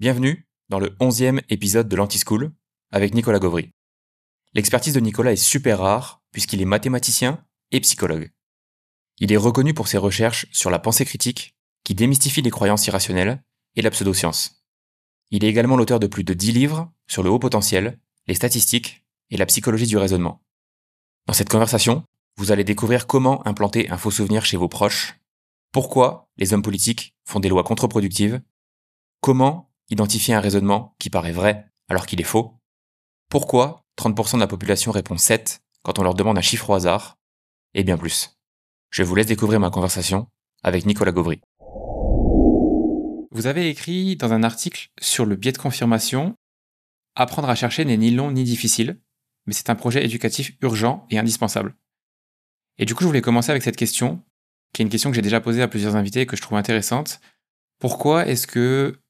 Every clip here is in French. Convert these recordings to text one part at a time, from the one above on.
Bienvenue dans le onzième épisode de l'Anti-School avec Nicolas Gauvry. L'expertise de Nicolas est super rare puisqu'il est mathématicien et psychologue. Il est reconnu pour ses recherches sur la pensée critique qui démystifie les croyances irrationnelles et la pseudoscience. Il est également l'auteur de plus de dix livres sur le haut potentiel, les statistiques et la psychologie du raisonnement. Dans cette conversation, vous allez découvrir comment implanter un faux souvenir chez vos proches, pourquoi les hommes politiques font des lois contre-productives, comment identifier un raisonnement qui paraît vrai alors qu'il est faux Pourquoi 30% de la population répond 7 quand on leur demande un chiffre au hasard? Et bien plus. Je vous laisse découvrir ma conversation avec Nicolas Gauvry. Vous avez écrit dans un article sur le biais de confirmation Apprendre à chercher n'est ni long ni difficile, mais c'est un projet éducatif urgent et indispensable. Et du coup, je voulais commencer avec cette question, qui est une question que j'ai déjà posée à plusieurs invités et que je trouve intéressante. Pourquoi est-ce que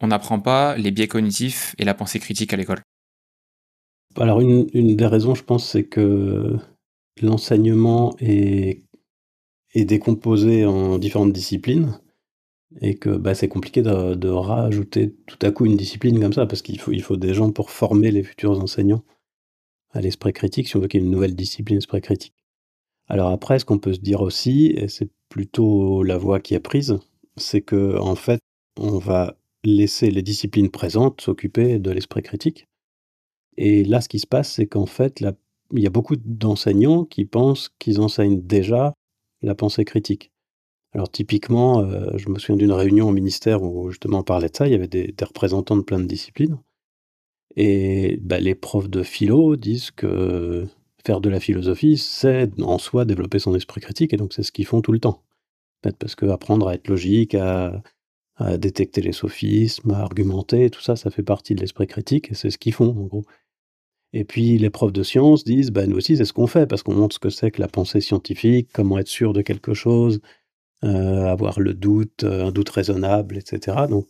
on n'apprend pas les biais cognitifs et la pensée critique à l'école Alors une, des raisons, je pense, c'est que l'enseignement est, décomposé en différentes disciplines et que bah, c'est compliqué de, rajouter tout à coup une discipline comme ça parce qu'il faut, il faut des gens pour former les futurs enseignants à l'esprit critique si on veut qu'il y ait une nouvelle discipline esprit critique. Alors après, ce qu'on peut se dire aussi, et c'est plutôt la voie qui est prise, c'est que en fait, on va laisser les disciplines présentes s'occuper de l'esprit critique. Et là, ce qui se passe, c'est qu'en fait, il y a beaucoup d'enseignants qui pensent qu'ils enseignent déjà la pensée critique. Alors typiquement, euh, je me souviens d'une réunion au ministère où justement on parlait de ça, il y avait des, représentants de plein de disciplines. Et bah, les profs de philo disent que faire de la philosophie, c'est en soi développer son esprit critique, et donc c'est ce qu'ils font tout le temps. Parce que apprendre à être logique, à, à détecter les sophismes, à argumenter, tout ça, ça fait partie de l'esprit critique, et c'est ce qu'ils font, en gros. Et puis les profs de sciences disent, bah, nous aussi, c'est ce qu'on fait, parce qu'on montre ce que c'est que la pensée scientifique, comment être sûr de quelque chose, euh, avoir le doute, un doute raisonnable, etc. Donc,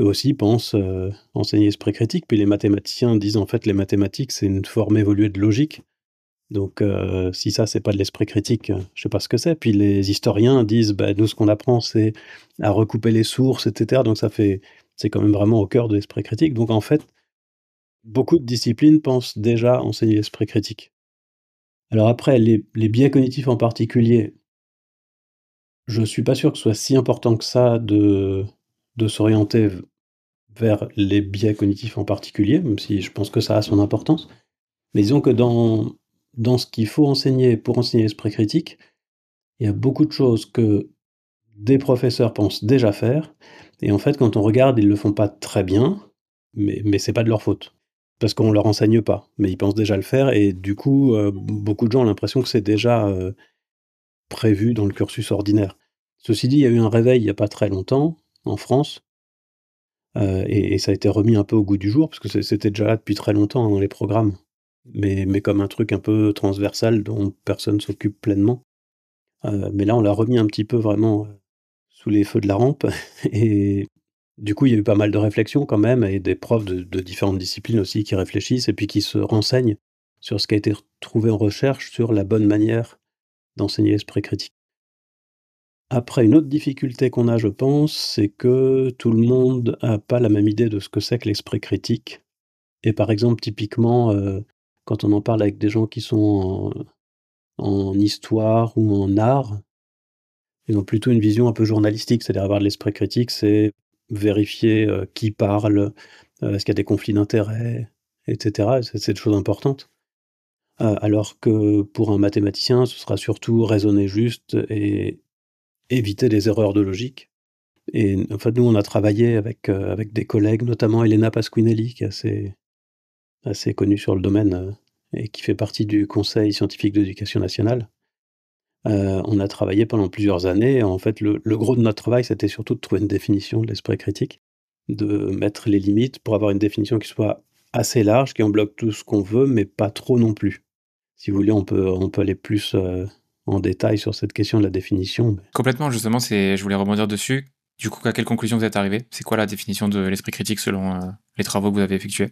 eux aussi pensent euh, enseigner l'esprit critique. Puis les mathématiciens disent, en fait, les mathématiques, c'est une forme évoluée de logique. Donc, euh, si ça, c'est pas de l'esprit critique, euh, je sais pas ce que c'est. Puis les historiens disent, bah, nous, ce qu'on apprend, c'est à recouper les sources, etc. Donc, ça fait, c'est quand même vraiment au cœur de l'esprit critique. Donc, en fait, beaucoup de disciplines pensent déjà enseigner l'esprit critique. Alors après, les, biais cognitifs en particulier, je suis pas sûr que ce soit si important que ça de, de s'orienter vers les biais cognitifs en particulier, même si je pense que ça a son importance. Mais disons que dans, dans ce qu'il faut enseigner pour enseigner l'esprit critique, il y a beaucoup de choses que des professeurs pensent déjà faire, et en fait, quand on regarde, ils ne le font pas très bien, mais, c'est pas de leur faute. Parce qu'on ne leur enseigne pas, mais ils pensent déjà le faire, et du coup, euh, beaucoup de gens ont l'impression que c'est déjà euh, prévu dans le cursus ordinaire. Ceci dit, il y a eu un réveil il n'y a pas très longtemps, en France, euh, et, et, ça a été remis un peu au goût du jour, parce que c'était déjà là depuis très longtemps dans les programmes mais, mais comme un truc un peu transversal dont personne s'occupe pleinement. Euh, mais là, on l'a remis un petit peu vraiment euh, sous les feux de la rampe. Et du coup, il y a eu pas mal de réflexions quand même, et des profs de, différentes disciplines aussi qui réfléchissent et puis qui se renseignent sur ce qui a été trouvé en recherche sur la bonne manière d'enseigner l'esprit critique. Après, une autre difficulté qu'on a, je pense, c'est que tout le monde n'a pas la même idée de ce que c'est que l'esprit critique. Et par exemple, typiquement, euh, quand on en parle avec des gens qui sont en, histoire ou en art, ils ont plutôt une vision un peu journalistique, c'est-à-dire avoir de l'esprit critique, c'est vérifier euh, qui parle, euh, est-ce qu'il y a des conflits d'intérêts, etc. C'est des choses importantes. Euh, alors que pour un mathématicien, ce sera surtout raisonner juste et éviter des erreurs de logique. Et en fait, nous, on a travaillé avec, avec des collègues, notamment Elena Pasquinelli, qui est assez, assez connu sur le domaine euh, et qui fait partie du Conseil scientifique d'éducation nationale. Euh, on a travaillé pendant plusieurs années. En fait, le, gros de notre travail, c'était surtout de trouver une définition de l'esprit critique, de mettre les limites pour avoir une définition qui soit assez large, qui en bloque tout ce qu'on veut, mais pas trop non plus. Si vous voulez, on peut, on peut aller plus euh, en détail sur cette question de la définition. Complètement, justement, je voulais rebondir dessus. Du coup, à quelle conclusion vous êtes arrivé? C'est quoi la définition de l'esprit critique selon les travaux que vous avez effectués?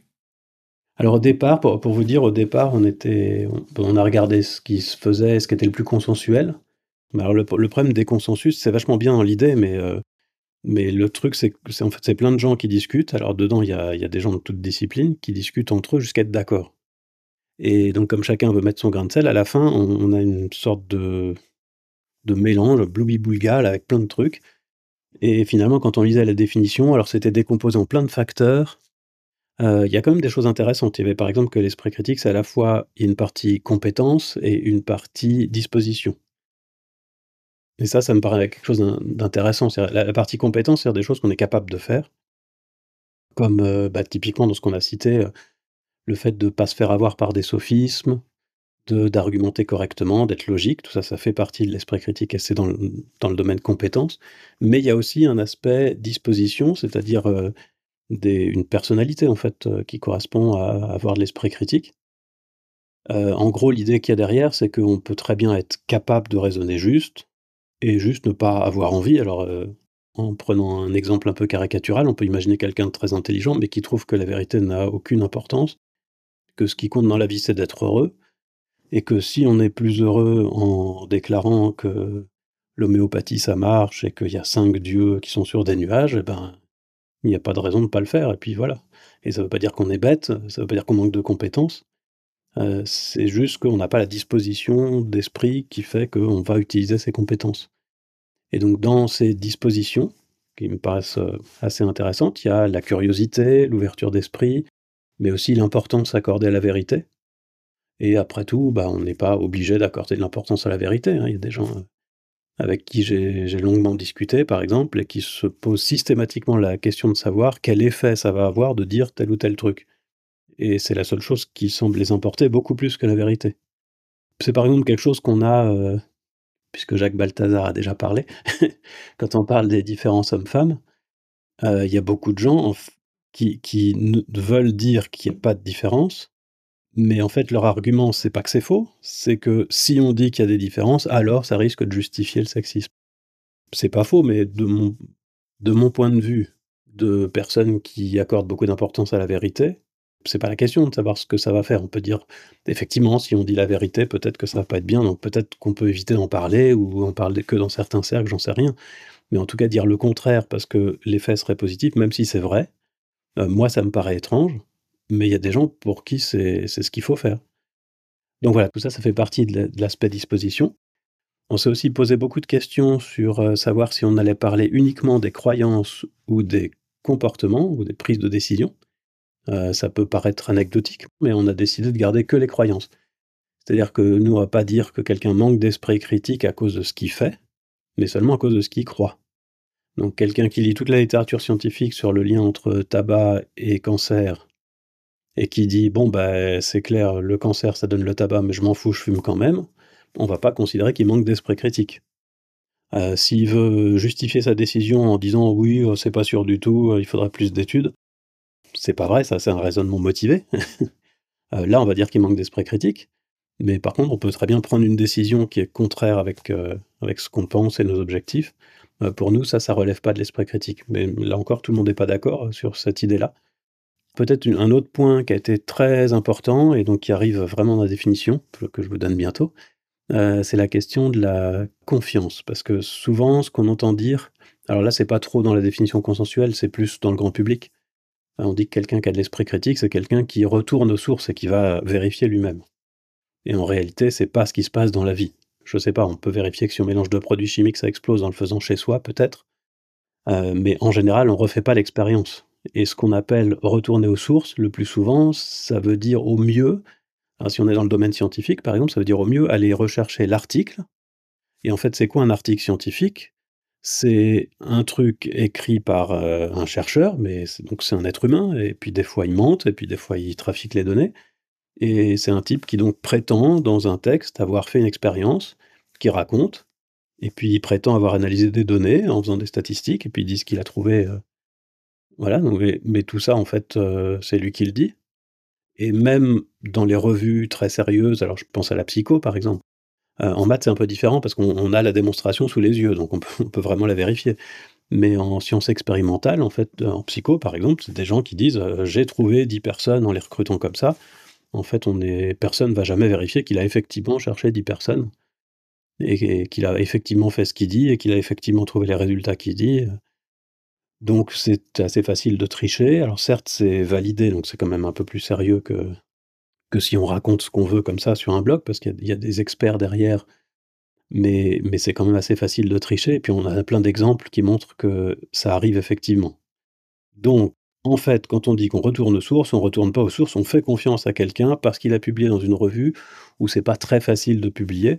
Alors au départ, pour, vous dire, au départ, on était, on, a regardé ce qui se faisait, ce qui était le plus consensuel. Alors le, problème des consensus, c'est vachement bien l'idée, mais euh, Mais le truc, c'est que c'est en fait c'est plein de gens qui discutent. Alors dedans, il y a, y a des gens de toutes disciplines qui discutent entre eux jusqu'à être d'accord. Et donc, comme chacun veut mettre son grain de sel, à la fin, on, a une sorte de, de mélange, bloubi-boulga, avec plein de trucs. Et finalement, quand on lisait la définition, alors c'était décomposé en plein de facteurs. Euh, Il y a quand même des choses intéressantes. Il y avait par exemple que l'esprit critique, c'est à la fois une partie compétence et une partie disposition. Et ça, ça me paraît quelque chose d'in- d'intéressant. C'est-à-dire, La, la partie compétence, c'est des choses qu'on est capable de faire, comme euh, bah, typiquement dans ce qu'on a cité, euh, le fait de ne pas se faire avoir par des sophismes, d'argumenter correctement, d'être logique, tout ça, ça fait partie de l'esprit critique et c'est dans dans le domaine compétence. Mais il y a aussi un aspect disposition, c'est-à-dire une personnalité en fait euh, qui correspond à avoir de l'esprit critique. Euh, en gros, l'idée qu'il y a derrière, c'est qu'on peut très bien être capable de raisonner juste et juste ne pas avoir envie. Alors, euh, en prenant un exemple un peu caricatural, on peut imaginer quelqu'un de très intelligent, mais qui trouve que la vérité n'a aucune importance, que ce qui compte dans la vie, c'est d'être heureux, et que si on est plus heureux en déclarant que l'homéopathie ça marche et qu'il y a cinq dieux qui sont sur des nuages, eh ben, il n'y a pas de raison de ne pas le faire, et puis voilà. Et ça ne veut pas dire qu'on est bête, ça ne veut pas dire qu'on manque de compétences, euh, c'est juste qu'on n'a pas la disposition d'esprit qui fait qu'on va utiliser ces compétences. Et donc dans ces dispositions, qui me paraissent euh, assez intéressantes, il y a la curiosité, l'ouverture d'esprit, mais aussi l'importance accordée à la vérité. Et après tout, bah, on n'est pas obligé d'accorder de l'importance à la vérité. hein. Il y a des gens euh, avec qui j'ai longuement discuté, par exemple, et qui se posent systématiquement la question de savoir quel effet ça va avoir de dire tel ou tel truc. Et c'est la seule chose qui semble les importer beaucoup plus que la vérité. C'est par exemple quelque chose qu'on a, euh, puisque Jacques Balthazar a déjà parlé, quand on parle des différences hommes-femmes, euh, il y a beaucoup de gens qui, veulent dire qu'il n'y a pas de différence, mais en fait leur argument, c'est pas que c'est faux, c'est que si on dit qu'il y a des différences, alors ça risque de justifier le sexisme. C'est pas faux, mais de mon, point de vue, de personnes qui accordent beaucoup d'importance à la vérité, c'est pas la question de savoir ce que ça va faire. On peut dire, effectivement, si on dit la vérité, peut-être que ça va pas être bien, donc peut-être qu'on peut éviter d'en parler, ou en parler que dans certains cercles, j'en sais rien. Mais en tout cas, dire le contraire parce que l'effet serait positif, même si c'est vrai, euh, moi, ça me paraît étrange, mais il y a des gens pour qui c'est ce qu'il faut faire. Donc voilà, tout ça, ça fait partie de la- de l'aspect disposition. On s'est aussi posé beaucoup de questions sur euh, savoir si on allait parler uniquement des croyances ou des comportements ou des prises de décision. Euh, ça peut paraître anecdotique, mais on a décidé de garder que les croyances. C'est-à-dire que nous, on va pas dire que quelqu'un manque d'esprit critique à cause de ce qu'il fait, mais seulement à cause de ce qu'il croit. Donc quelqu'un qui lit toute la littérature scientifique sur le lien entre tabac et cancer, et qui dit bon bah c'est clair, le cancer ça donne le tabac, mais je m'en fous, je fume quand même, on va pas considérer qu'il manque d'esprit critique. Euh, S'il veut justifier sa décision en disant oui, euh, c'est pas sûr du tout, euh, il faudrait plus d'études, c'est pas vrai, ça c'est un raisonnement motivé. Là, on va dire qu'il manque d'esprit critique, mais par contre, on peut très bien prendre une décision qui est contraire avec, avec ce qu'on pense et nos objectifs. Pour nous, ça, ça relève pas de l'esprit critique. Mais là encore, tout le monde n'est pas d'accord sur cette idée-là. Peut-être un autre point qui a été très important et donc qui arrive vraiment dans la définition, que je vous donne bientôt, euh, c'est la question de la confiance. Parce que souvent, ce qu'on entend dire, alors là, c'est pas trop dans la définition consensuelle, c'est plus dans le grand public. On dit que quelqu'un qui a de l'esprit critique, c'est quelqu'un qui retourne aux sources et qui va vérifier lui-même. Et en réalité, c'est pas ce qui se passe dans la vie. Je sais pas, on peut vérifier que si on mélange deux produits chimiques, ça explose en le faisant chez soi, peut-être. Euh, mais en général, on refait pas l'expérience. Et ce qu'on appelle retourner aux sources, le plus souvent, ça veut dire au mieux, alors si on est dans le domaine scientifique, par exemple, ça veut dire au mieux aller rechercher l'article. Et en fait, c'est quoi un article scientifique? C'est un truc écrit par euh, un chercheur, mais donc c'est un être humain, et puis des fois il mente, et puis des fois il trafique les données. Et c'est un type qui donc prétend, dans un texte, avoir fait une expérience, qui raconte, et puis il prétend avoir analysé des données en faisant des statistiques, et puis il dit ce qu'il a trouvé. euh, voilà, mais, tout ça, en fait, euh, c'est lui qui le dit. Et même dans les revues très sérieuses, alors je pense à la psycho par exemple, euh, en maths c'est un peu différent parce qu'on on a la démonstration sous les yeux, donc on peut, vraiment la vérifier. Mais en sciences expérimentales, en fait, euh, en psycho par exemple, c'est des gens qui disent j'ai trouvé 10 personnes en les recrutant comme ça. En fait, on est, personne ne va jamais vérifier qu'il a effectivement cherché 10 personnes et qu'il a effectivement fait ce qu'il dit et qu'il a effectivement trouvé les résultats qu'il dit. Donc c'est assez facile de tricher. Alors certes, c'est validé, donc c'est quand même un peu plus sérieux que, que si on raconte ce qu'on veut comme ça sur un blog, parce qu'il y, a des experts derrière, mais, mais c'est quand même assez facile de tricher. Et puis on a plein d'exemples qui montrent que ça arrive effectivement. Donc, en fait, quand on dit qu'on retourne aux sources, on ne retourne pas aux sources, on fait confiance à quelqu'un parce qu'il a publié dans une revue où c'est pas très facile de publier.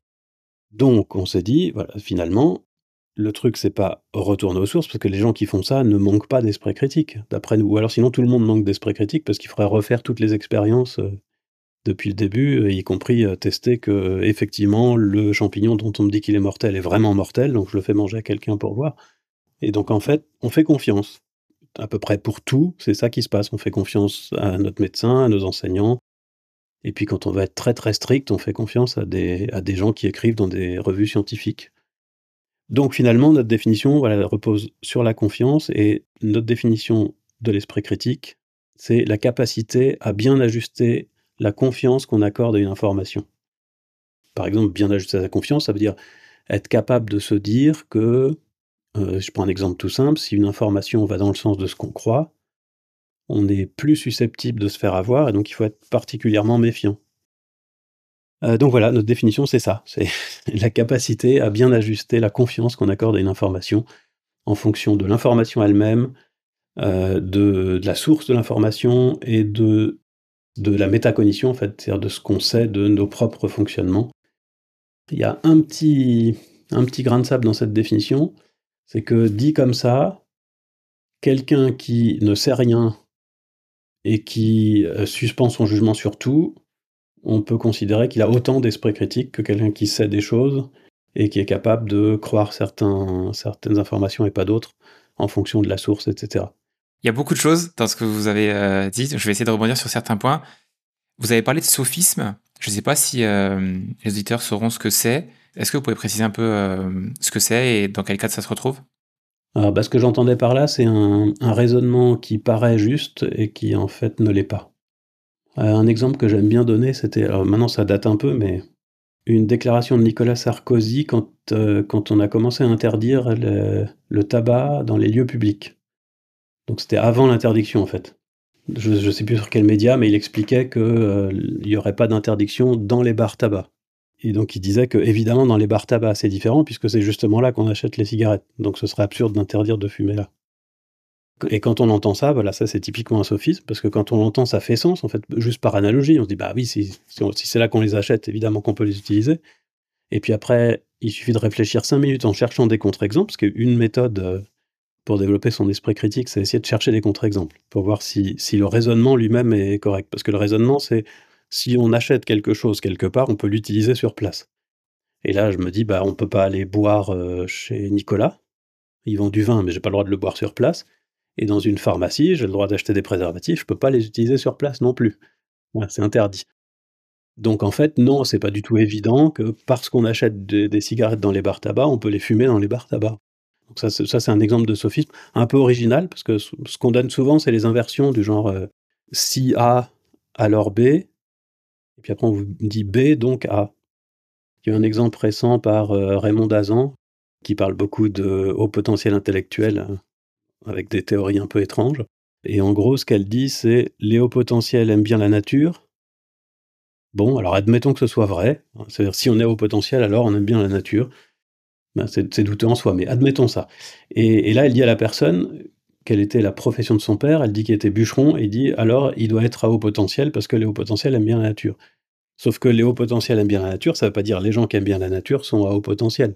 Donc, on s'est dit, voilà, finalement, le truc, c'est pas retourner aux sources, parce que les gens qui font ça ne manquent pas d'esprit critique, d'après nous. Ou alors sinon, tout le monde manque d'esprit critique, parce qu'il faudrait refaire toutes les expériences euh, depuis le début, y compris euh, tester que, effectivement, le champignon dont on me dit qu'il est mortel est vraiment mortel, donc je le fais manger à quelqu'un pour voir. Et donc, en fait, on fait confiance. À peu près pour tout, c'est ça qui se passe. On fait confiance à notre médecin, à nos enseignants. Et puis, quand on va être très très strict, on fait confiance à des gens qui écrivent dans des revues scientifiques. Donc finalement, notre définition repose sur la confiance et notre définition de l'esprit critique, c'est la capacité à bien ajuster la confiance qu'on accorde à une information. Par exemple, bien ajuster sa confiance, ça veut dire être capable de se dire que, euh, je prends un exemple tout simple, si une information va dans le sens de ce qu'on croit, on est plus susceptible de se faire avoir et donc il faut être particulièrement méfiant. Euh, donc voilà, notre définition, c'est ça. C'est la capacité à bien ajuster la confiance qu'on accorde à une information en fonction de l'information elle-même, euh, de, la source de l'information et de, de la métacognition, en fait, c'est-à-dire de ce qu'on sait de nos propres fonctionnements. Il y a un petit, un petit grain de sable dans cette définition, c'est que dit comme ça, quelqu'un qui ne sait rien et qui euh, suspend son jugement sur tout on peut considérer qu'il a autant d'esprit critique que quelqu'un qui sait des choses et qui est capable de croire certaines informations et pas d'autres en fonction de la source, etc. Il y a beaucoup de choses dans ce que vous avez euh, dit. Je vais essayer de rebondir sur certains points. Vous avez parlé de sophisme. Je ne sais pas si euh, les auditeurs sauront ce que c'est. Est-ce que vous pouvez préciser un peu euh, ce que c'est et dans quel cadre ça se retrouve? Alors, bah, Ce que j'entendais par là, c'est un, raisonnement qui paraît juste et qui en fait ne l'est pas. Euh, un exemple que j'aime bien donner, c'était, alors maintenant ça date un peu, mais une déclaration de Nicolas Sarkozy quand, euh, on a commencé à interdire le, tabac dans les lieux publics. Donc c'était avant l'interdiction en fait. Je ne sais plus sur quel média, mais il expliquait qu'il euh, n'y aurait pas d'interdiction dans les bars tabac. Et donc il disait que évidemment dans les bars tabac c'est différent puisque c'est justement là qu'on achète les cigarettes. Donc ce serait absurde d'interdire de fumer là. Et quand on entend ça, voilà, ça c'est typiquement un sophisme, parce que quand on l'entend, ça fait sens, en fait, juste par analogie. On se dit, bah oui, si, c'est là qu'on les achète, évidemment qu'on peut les utiliser. Et puis après, il suffit de réfléchir cinq minutes en cherchant des contre-exemples, parce qu'une méthode euh, pour développer son esprit critique, c'est essayer de chercher des contre-exemples, pour voir si, si le raisonnement lui-même est correct. Parce que le raisonnement, c'est si on achète quelque chose quelque part, on peut l'utiliser sur place. Et là, je me dis, bah, on peut pas aller boire euh, chez Nicolas. Ils vendent du vin, mais j'ai pas le droit de le boire sur place. Et dans une pharmacie, j'ai le droit d'acheter des préservatifs, je peux pas les utiliser sur place non plus. c'est interdit. Donc en fait, non, c'est pas du tout évident que parce qu'on achète des cigarettes dans les bars tabac, on peut les fumer dans les bars tabac. Donc ça, c'est un exemple de sophisme un peu original, parce que ce qu'on donne souvent, c'est les inversions du genre euh, si A, alors B, et puis après on vous dit B, donc A. Il y a un exemple récent par euh, Raymond Dazan, qui parle beaucoup de haut potentiel intellectuel, hein, avec des théories un peu étranges. Et en gros, ce qu'elle dit, c'est les hauts potentiels aiment bien la nature. Bon, alors admettons que ce soit vrai. C'est-à-dire, si on est haut potentiel, alors on aime bien la nature. Ben, c'est douteux en soi, mais admettons ça. Et, là, elle dit à la personne quelle était la profession de son père. Elle dit qu'il était bûcheron et dit alors il doit être à haut potentiel parce que les hauts potentiels aiment bien la nature. Sauf que les hauts potentiels aiment bien la nature, ça ne veut pas dire les gens qui aiment bien la nature sont à haut potentiel.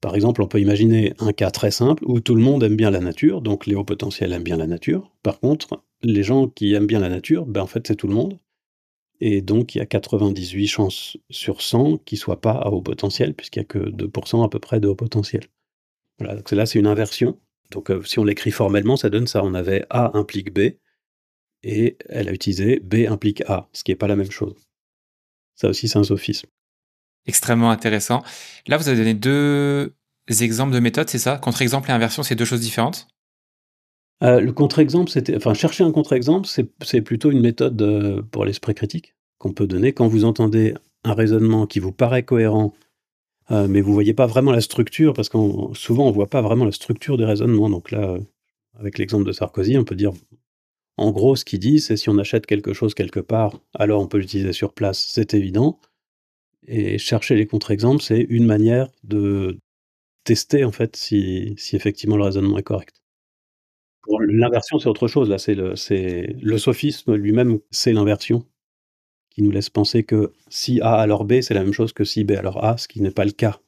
Par exemple, on peut imaginer un cas très simple où tout le monde aime bien la nature, donc les hauts potentiels aiment bien la nature. Par contre, les gens qui aiment bien la nature, ben en fait c'est tout le monde. Et donc il y a 98 chances sur 100 qu'ils ne soient pas à haut potentiel, puisqu'il n'y a que 2% à peu près de haut potentiel. Voilà, donc là c'est une inversion. Donc euh, si on l'écrit formellement, ça donne ça. On avait A implique B, et elle a utilisé B implique A, ce qui n'est pas la même chose. Ça aussi c'est un sophisme extrêmement intéressant. Là, vous avez donné deux exemples de méthodes, c'est ça? Contre-exemple et inversion, c'est deux choses différentes? Euh, Le contre-exemple, c'était, enfin, chercher un contre-exemple, c'est plutôt une méthode euh, pour l'esprit critique qu'on peut donner quand vous entendez un raisonnement qui vous paraît cohérent, euh, mais vous voyez pas vraiment la structure, parce que souvent on voit pas vraiment la structure des raisonnements. Donc là, avec l'exemple de Sarkozy, on peut dire, en gros, ce qu'il dit, c'est si on achète quelque chose quelque part, alors on peut l'utiliser sur place, c'est évident. Et chercher les contre-exemples, c'est une manière de tester, en fait, si, si effectivement le raisonnement est correct. L'inversion, c'est autre chose. Là, c'est le, le sophisme lui-même, c'est l'inversion qui nous laisse penser que si A alors B, c'est la même chose que si B alors A, ce qui n'est pas le cas.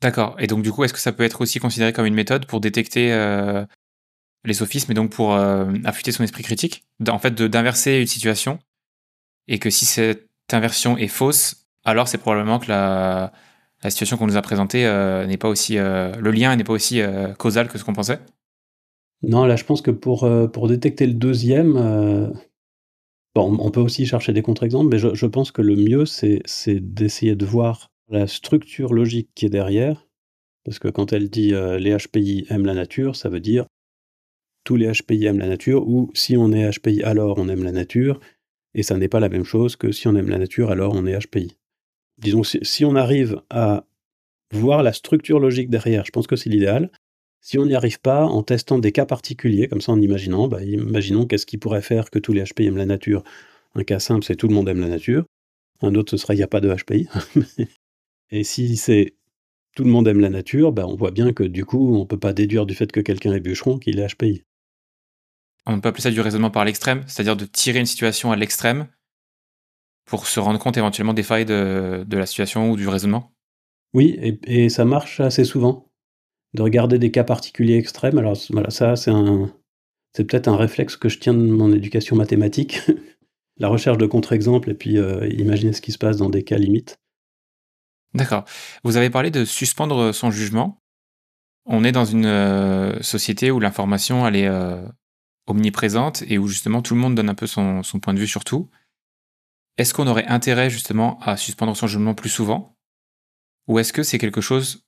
D'accord. Et donc, du coup, est-ce que ça peut être aussi considéré comme une méthode pour détecter euh, les sophismes et donc pour euh, affûter son esprit critique? En fait, d'inverser une situation et que si cette inversion est fausse, alors c'est probablement que la, situation qu'on nous a présentée euh, n'est pas aussi. le lien n'est pas aussi causal que ce qu'on pensait Non, là, je pense que pour, pour détecter le deuxième, on peut aussi chercher des contre-exemples, mais je, pense que le mieux, c'est d'essayer de voir la structure logique qui est derrière. Parce que quand elle dit euh, les HPI aiment la nature, ça veut dire tous les HPI aiment la nature, ou si on est HPI, alors on aime la nature, et ça n'est pas la même chose que si on aime la nature, alors on est HPI. Disons, si on arrive à voir la structure logique derrière, je pense que c'est l'idéal. Si on n'y arrive pas, en testant des cas particuliers, comme ça en imaginant, bah, imaginons qu'est-ce qui pourrait faire que tous les HPI aiment la nature. Un cas simple, c'est tout le monde aime la nature. Un autre, ce serait il n'y a pas de HPI. Et si c'est tout le monde aime la nature, bah, on voit bien que du coup, on ne peut pas déduire du fait que quelqu'un est bûcheron qu'il est HPI. On peut appeler ça du raisonnement par l'extrême, c'est-à-dire de tirer une situation à l'extrême pour se rendre compte éventuellement des failles de, la situation ou du raisonnement Oui, et ça marche assez souvent de regarder des cas particuliers extrêmes. Alors voilà, ça c'est un, c'est peut-être un réflexe que je tiens de mon éducation mathématique, la recherche de contre-exemples et puis euh, imaginer ce qui se passe dans des cas limites. D'accord. Vous avez parlé de suspendre son jugement. On est dans une euh, société où l'information elle est euh, omniprésente et où justement tout le monde donne un peu son, son point de vue sur tout. Est-ce qu'on aurait intérêt justement à suspendre son jugement plus souvent? Ou est-ce que c'est quelque chose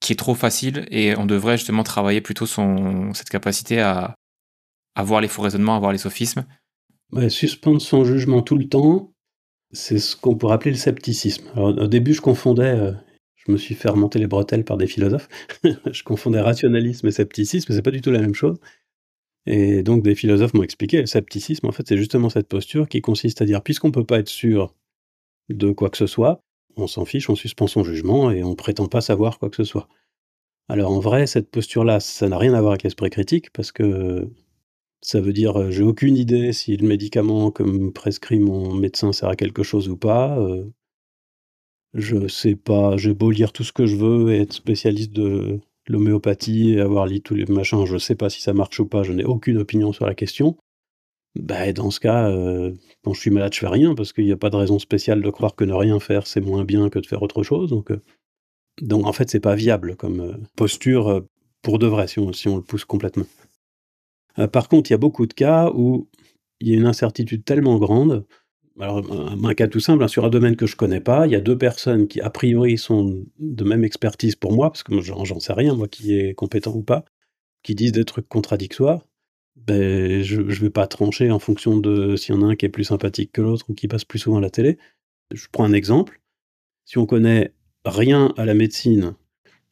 qui est trop facile et on devrait justement travailler plutôt cette capacité à, avoir voir les faux raisonnements, à voir les sophismes? suspendre son jugement tout le temps, c'est ce qu'on pourrait appeler le scepticisme. au début, je confondais, euh, je me suis fait remonter les bretelles par des philosophes, je confondais rationalisme et scepticisme, mais c'est pas du tout la même chose. Et donc des philosophes m'ont expliqué, le scepticisme, en fait, c'est justement cette posture qui consiste à dire, puisqu'on ne peut pas être sûr de quoi que ce soit, on s'en fiche, on suspend son jugement et on prétend pas savoir quoi que ce soit. Alors en vrai, cette posture-là, ça n'a rien à voir avec l'esprit critique parce que ça veut dire euh, j'ai aucune idée si le médicament que me prescrit mon médecin sert à quelque chose ou pas. Euh, je sais pas, j'ai beau lire tout ce que je veux et être spécialiste de l'homéopathie avoir lu tous les machins, je sais pas si ça marche ou pas, je n'ai aucune opinion sur la question. Bah, dans ce cas, euh, quand je suis malade, je fais rien parce qu'il n'y a pas de raison spéciale de croire que ne rien faire, c'est moins bien que de faire autre chose. Donc, euh, en fait, c'est pas viable comme euh, posture pour de vrai si on le pousse complètement. par contre, il y a beaucoup de cas où il y a une incertitude tellement grande. Alors, un, cas tout simple, hein, sur un domaine que je connais pas, il y a deux personnes qui, a priori, sont de même expertise pour moi, parce que j'en sais rien, moi, qui est compétent ou pas, qui disent des trucs contradictoires ben, je ne vais pas trancher en fonction de s'il y en a un qui est plus sympathique que l'autre ou qui passe plus souvent à la télé. Je prends un exemple. Si on connaît rien à la médecine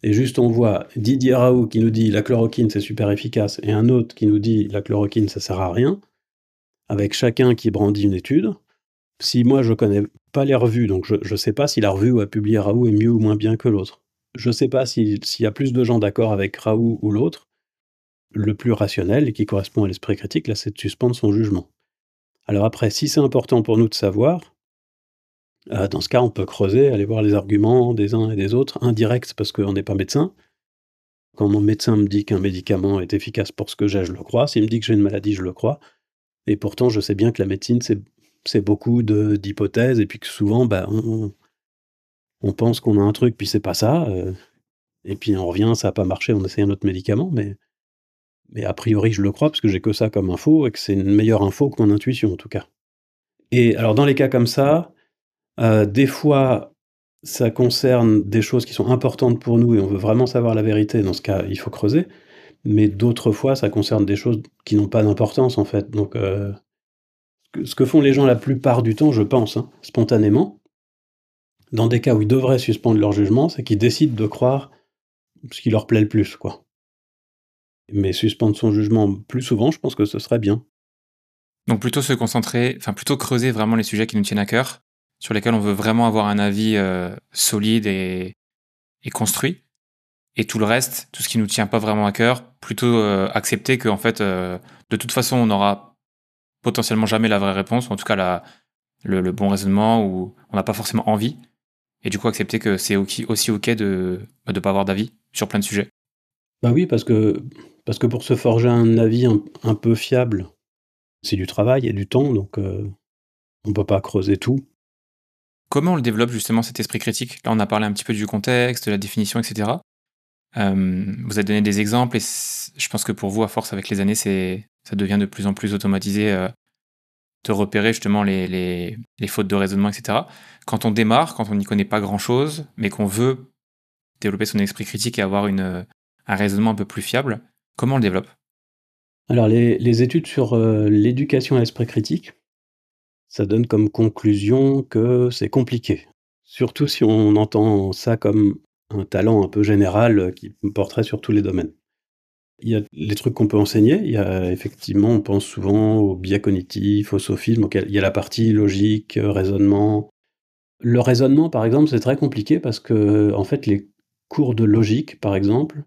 et juste on voit Didier Raoult qui nous dit la chloroquine c'est super efficace et un autre qui nous dit la chloroquine ça sert à rien, avec chacun qui brandit une étude, si moi je connais pas les revues, donc je ne sais pas si la revue où a publié Raoult est mieux ou moins bien que l'autre. Je ne sais pas s'il y a plus de gens d'accord avec Raoult ou l'autre le plus rationnel et qui correspond à l'esprit critique, là, c'est de suspendre son jugement. Alors après, si c'est important pour nous de savoir, euh, dans ce cas, on peut creuser, aller voir les arguments des uns et des autres, indirects parce qu'on n'est pas médecin. Quand mon médecin me dit qu'un médicament est efficace pour ce que j'ai, je le crois. S'il me dit que j'ai une maladie, je le crois. Et pourtant, je sais bien que la médecine, c'est beaucoup d'hypothèses, et puis que souvent, bah, on, pense qu'on a un truc, puis c'est pas ça. Euh, et puis on revient, ça n'a pas marché, on essaye un autre médicament, mais mais a priori, je le crois parce que j'ai que ça comme info et que c'est une meilleure info que mon intuition en tout cas. Et alors dans les cas comme ça, euh, des fois ça concerne des choses qui sont importantes pour nous et on veut vraiment savoir la vérité. Dans ce cas, il faut creuser. Mais d'autres fois, ça concerne des choses qui n'ont pas d'importance en fait. Donc euh, ce que font les gens la plupart du temps, je pense, hein, spontanément, dans des cas où ils devraient suspendre leur jugement, c'est qu'ils décident de croire ce qui leur plaît le plus, quoi. Mais suspendre son jugement plus souvent, je pense que ce serait bien. Donc plutôt se concentrer, enfin plutôt creuser vraiment les sujets qui nous tiennent à cœur, sur lesquels on veut vraiment avoir un avis euh, solide et, construit. Et tout le reste, tout ce qui nous tient pas vraiment à cœur, plutôt euh, accepter que en fait, euh, de toute façon, on n'aura potentiellement jamais la vraie réponse, ou en tout cas la, le, bon raisonnement, ou on n'a pas forcément envie. Et du coup, accepter que c'est aussi ok de ne bah, pas avoir d'avis sur plein de sujets. Bah oui, parce que, parce que pour se forger un avis un, peu fiable, c'est du travail et du temps, donc on ne peut pas creuser tout. Comment on le développe justement cet esprit critique? Là, on a parlé un petit peu du contexte, de la définition, etc. Euh, vous avez donné des exemples et je pense que pour vous, à force avec les années, ça devient de plus en plus automatisé euh, de repérer justement les, les, fautes de raisonnement, etc. Quand on démarre, quand on n'y connaît pas grand-chose, mais qu'on veut développer son esprit critique et avoir une, un raisonnement un peu plus fiable, comment on le développe? Alors les, les, études sur euh, l'éducation à l'esprit critique, ça donne comme conclusion que c'est compliqué. Surtout si on entend ça comme un talent un peu général qui porterait sur tous les domaines. Il y a les trucs qu'on peut enseigner. Il y a effectivement, on pense souvent au biais cognitif, au sophisme. Il y a la partie logique, raisonnement. Le raisonnement, par exemple, c'est très compliqué parce que, en fait, les cours de logique, par exemple,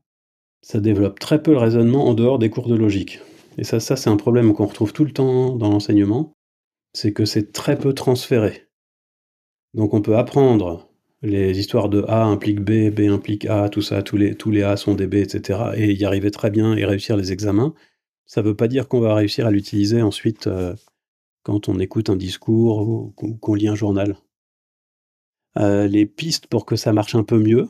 ça développe très peu le raisonnement en dehors des cours de logique. Et ça, ça c'est un problème qu'on retrouve tout le temps dans l'enseignement c'est que c'est très peu transféré. Donc on peut apprendre les histoires de A implique B, B implique A, tout ça, tous les, A sont des B, etc. Et y arriver très bien et réussir les examens. Ça ne veut pas dire qu'on va réussir à l'utiliser ensuite euh, quand on écoute un discours ou qu'on lit un journal. Euh, les pistes pour que ça marche un peu mieux,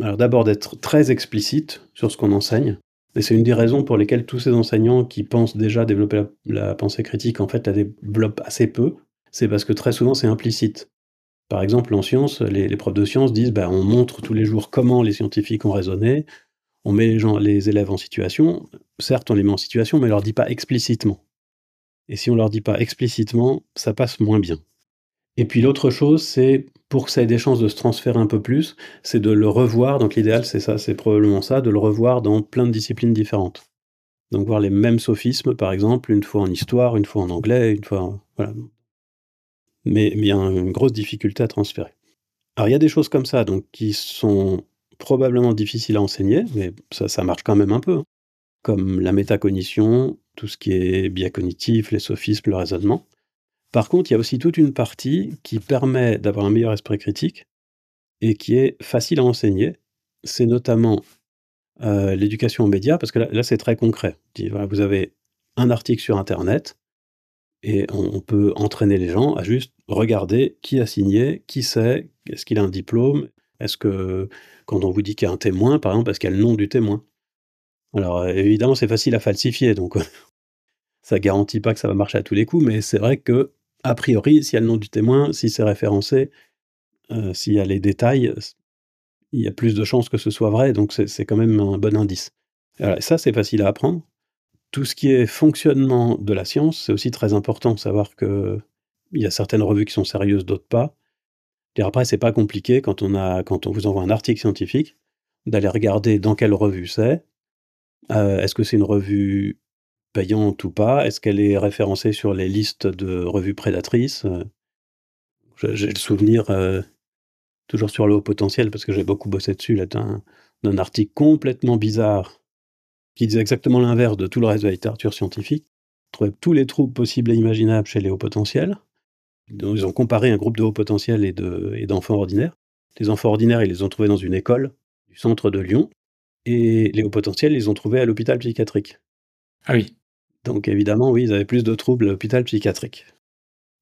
alors d'abord d'être très explicite sur ce qu'on enseigne. Et c'est une des raisons pour lesquelles tous ces enseignants qui pensent déjà développer la, pensée critique, en fait, la développent assez peu. C'est parce que très souvent, c'est implicite. Par exemple, en sciences, les, profs de sciences disent bah, on montre tous les jours comment les scientifiques ont raisonné, on met les, les élèves en situation. Certes, on les met en situation, mais on ne leur dit pas explicitement. Et si on ne leur dit pas explicitement, ça passe moins bien. Et puis l'autre chose, c'est pour que ça ait des chances de se transférer un peu plus, c'est de le revoir. Donc l'idéal, c'est ça, c'est probablement ça, de le revoir dans plein de disciplines différentes. Donc voir les mêmes sophismes, par exemple, une fois en histoire, une fois en anglais, une fois en... Voilà. Mais, il y a une grosse difficulté à transférer. Alors il y a des choses comme ça, donc qui sont probablement difficiles à enseigner, mais ça, ça marche quand même un peu. Hein. Comme la métacognition, tout ce qui est biais cognitif, les sophismes, le raisonnement. Par contre, il y a aussi toute une partie qui permet d'avoir un meilleur esprit critique et qui est facile à enseigner. C'est notamment euh, l'éducation aux médias, parce que là, c'est très concret. vous avez un article sur Internet et on, peut entraîner les gens à juste regarder qui a signé, qui c'est, est-ce qu'il a un diplôme, est-ce que quand on vous dit qu'il y a un témoin, par exemple, est-ce qu'il y a le nom du témoin? Alors évidemment, c'est facile à falsifier, donc ça garantit pas que ça va marcher à tous les coups, mais c'est vrai que a priori, s'il y a le nom du témoin, si c'est référencé, euh, s'il y a les détails, il y a plus de chances que ce soit vrai, donc c'est quand même un bon indice. ça, c'est facile à apprendre. Tout ce qui est fonctionnement de la science, c'est aussi très important, savoir que il y a certaines revues qui sont sérieuses, d'autres pas. Et après, c'est pas compliqué quand on, a, quand on vous envoie un article scientifique, d'aller regarder dans quelle revue c'est. Euh, est-ce que c'est une revue payante ou pas Est-ce qu'elle est référencée sur les listes de revues prédatrices euh, J'ai le souvenir, euh, toujours sur le haut potentiel, parce que j'ai beaucoup bossé dessus, d'un article complètement bizarre qui disait exactement l'inverse de tout le reste de la littérature scientifique. Trouvait tous les troubles possibles et imaginables chez les hauts potentiels. Ils ont comparé un groupe de hauts potentiels et d'enfants ordinaires. Les enfants ordinaires, ils les ont trouvés dans une école du centre de Lyon. Et les hauts potentiels, ils les ont trouvés à l'hôpital psychiatrique. Ah oui. Donc évidemment, oui, ils avaient plus de troubles à l'hôpital psychiatrique.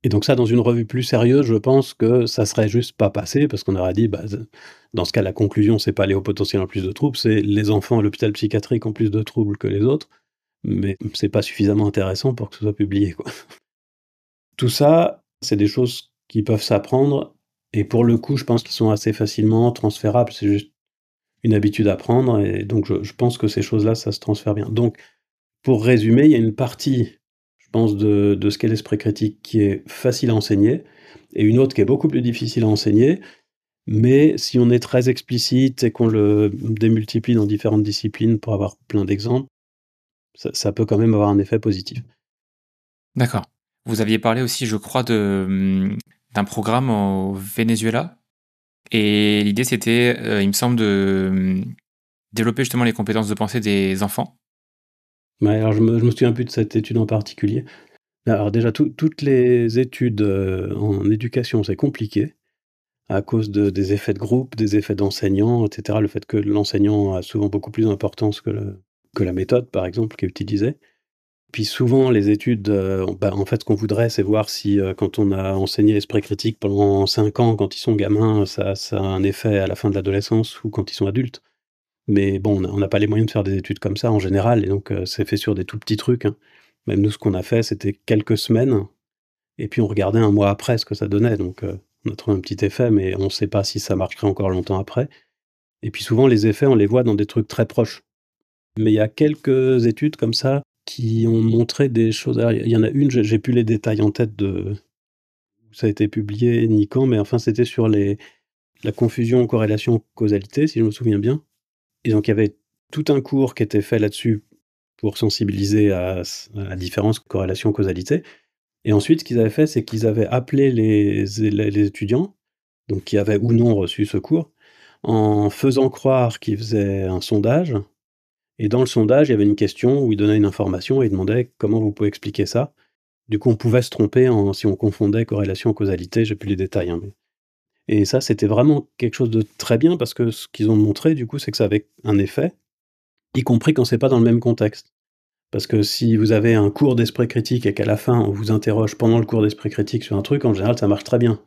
Et donc ça, dans une revue plus sérieuse, je pense que ça serait juste pas passé, parce qu'on aurait dit, bah, dans ce cas, la conclusion, c'est pas les hauts potentiels en plus de troubles, c'est les enfants à l'hôpital psychiatrique en plus de troubles que les autres, mais c'est pas suffisamment intéressant pour que ce soit publié. Quoi. Tout ça, c'est des choses qui peuvent s'apprendre, et pour le coup, je pense qu'ils sont assez facilement transférables, c'est juste une habitude à prendre, et donc je, pense que ces choses-là, ça se transfère bien. Donc, pour résumer, il y a une partie, pense, de, ce qu'est l'esprit critique qui est facile à enseigner, et une autre qui est beaucoup plus difficile à enseigner. Mais si on est très explicite et qu'on le démultiplie dans différentes disciplines pour avoir plein d'exemples, ça, peut quand même avoir un effet positif. D'accord. Vous aviez parlé aussi, je crois, hum, d'un programme au Venezuela. Et l'idée, c'était, euh, il me semble, de hum, développer justement les compétences de pensée des enfants. Alors je me, me souviens plus de cette étude en particulier. Alors déjà, toutes les études euh, en éducation, c'est compliqué à cause de, des effets de groupe, des effets d'enseignants, etc. Le fait que l'enseignant a souvent beaucoup plus d'importance que, que la méthode, par exemple, qui est utilisée. Puis souvent, les études, euh, bah, en fait, ce qu'on voudrait, c'est voir si, euh, quand on a enseigné l'esprit critique pendant 5 ans, quand ils sont gamins, ça, ça, a un effet à la fin de l'adolescence ou quand ils sont adultes. Mais bon, on n'a pas les moyens de faire des études comme ça en général, et donc c'est fait sur des tout petits trucs. Hein. Même nous, ce qu'on a fait, c'était quelques semaines, et puis on regardait un mois après ce que ça donnait. Donc euh, on a trouvé un petit effet, mais on ne sait pas si ça marcherait encore longtemps après. Et puis souvent, les effets, on les voit dans des trucs très proches. Mais il y a quelques études comme ça qui ont montré des choses. Il y en a une, j'ai plus les détails en tête de ça a été publié ni quand, mais enfin c'était sur les la confusion corrélation causalité, si je me souviens bien. Et donc il y avait tout un cours qui était fait là-dessus pour sensibiliser à, la différence corrélation-causalité. Et ensuite, ce qu'ils avaient fait, c'est qu'ils avaient appelé les, les, étudiants, donc qui avaient ou non reçu ce cours, en faisant croire qu'ils faisaient un sondage. Et dans le sondage, il y avait une question où ils donnaient une information et ils demandaient comment vous pouvez expliquer ça? Du coup, on pouvait se tromper en, si on confondait corrélation-causalité, j'ai plus les détails. Hein, Et ça, c'était vraiment quelque chose de très bien parce que ce qu'ils ont montré, du coup, c'est que ça avait un effet, y compris quand c'est pas dans le même contexte. Parce que si vous avez un cours d'esprit critique et qu'à la fin on vous interroge pendant le cours d'esprit critique sur un truc, en général ça marche très bien.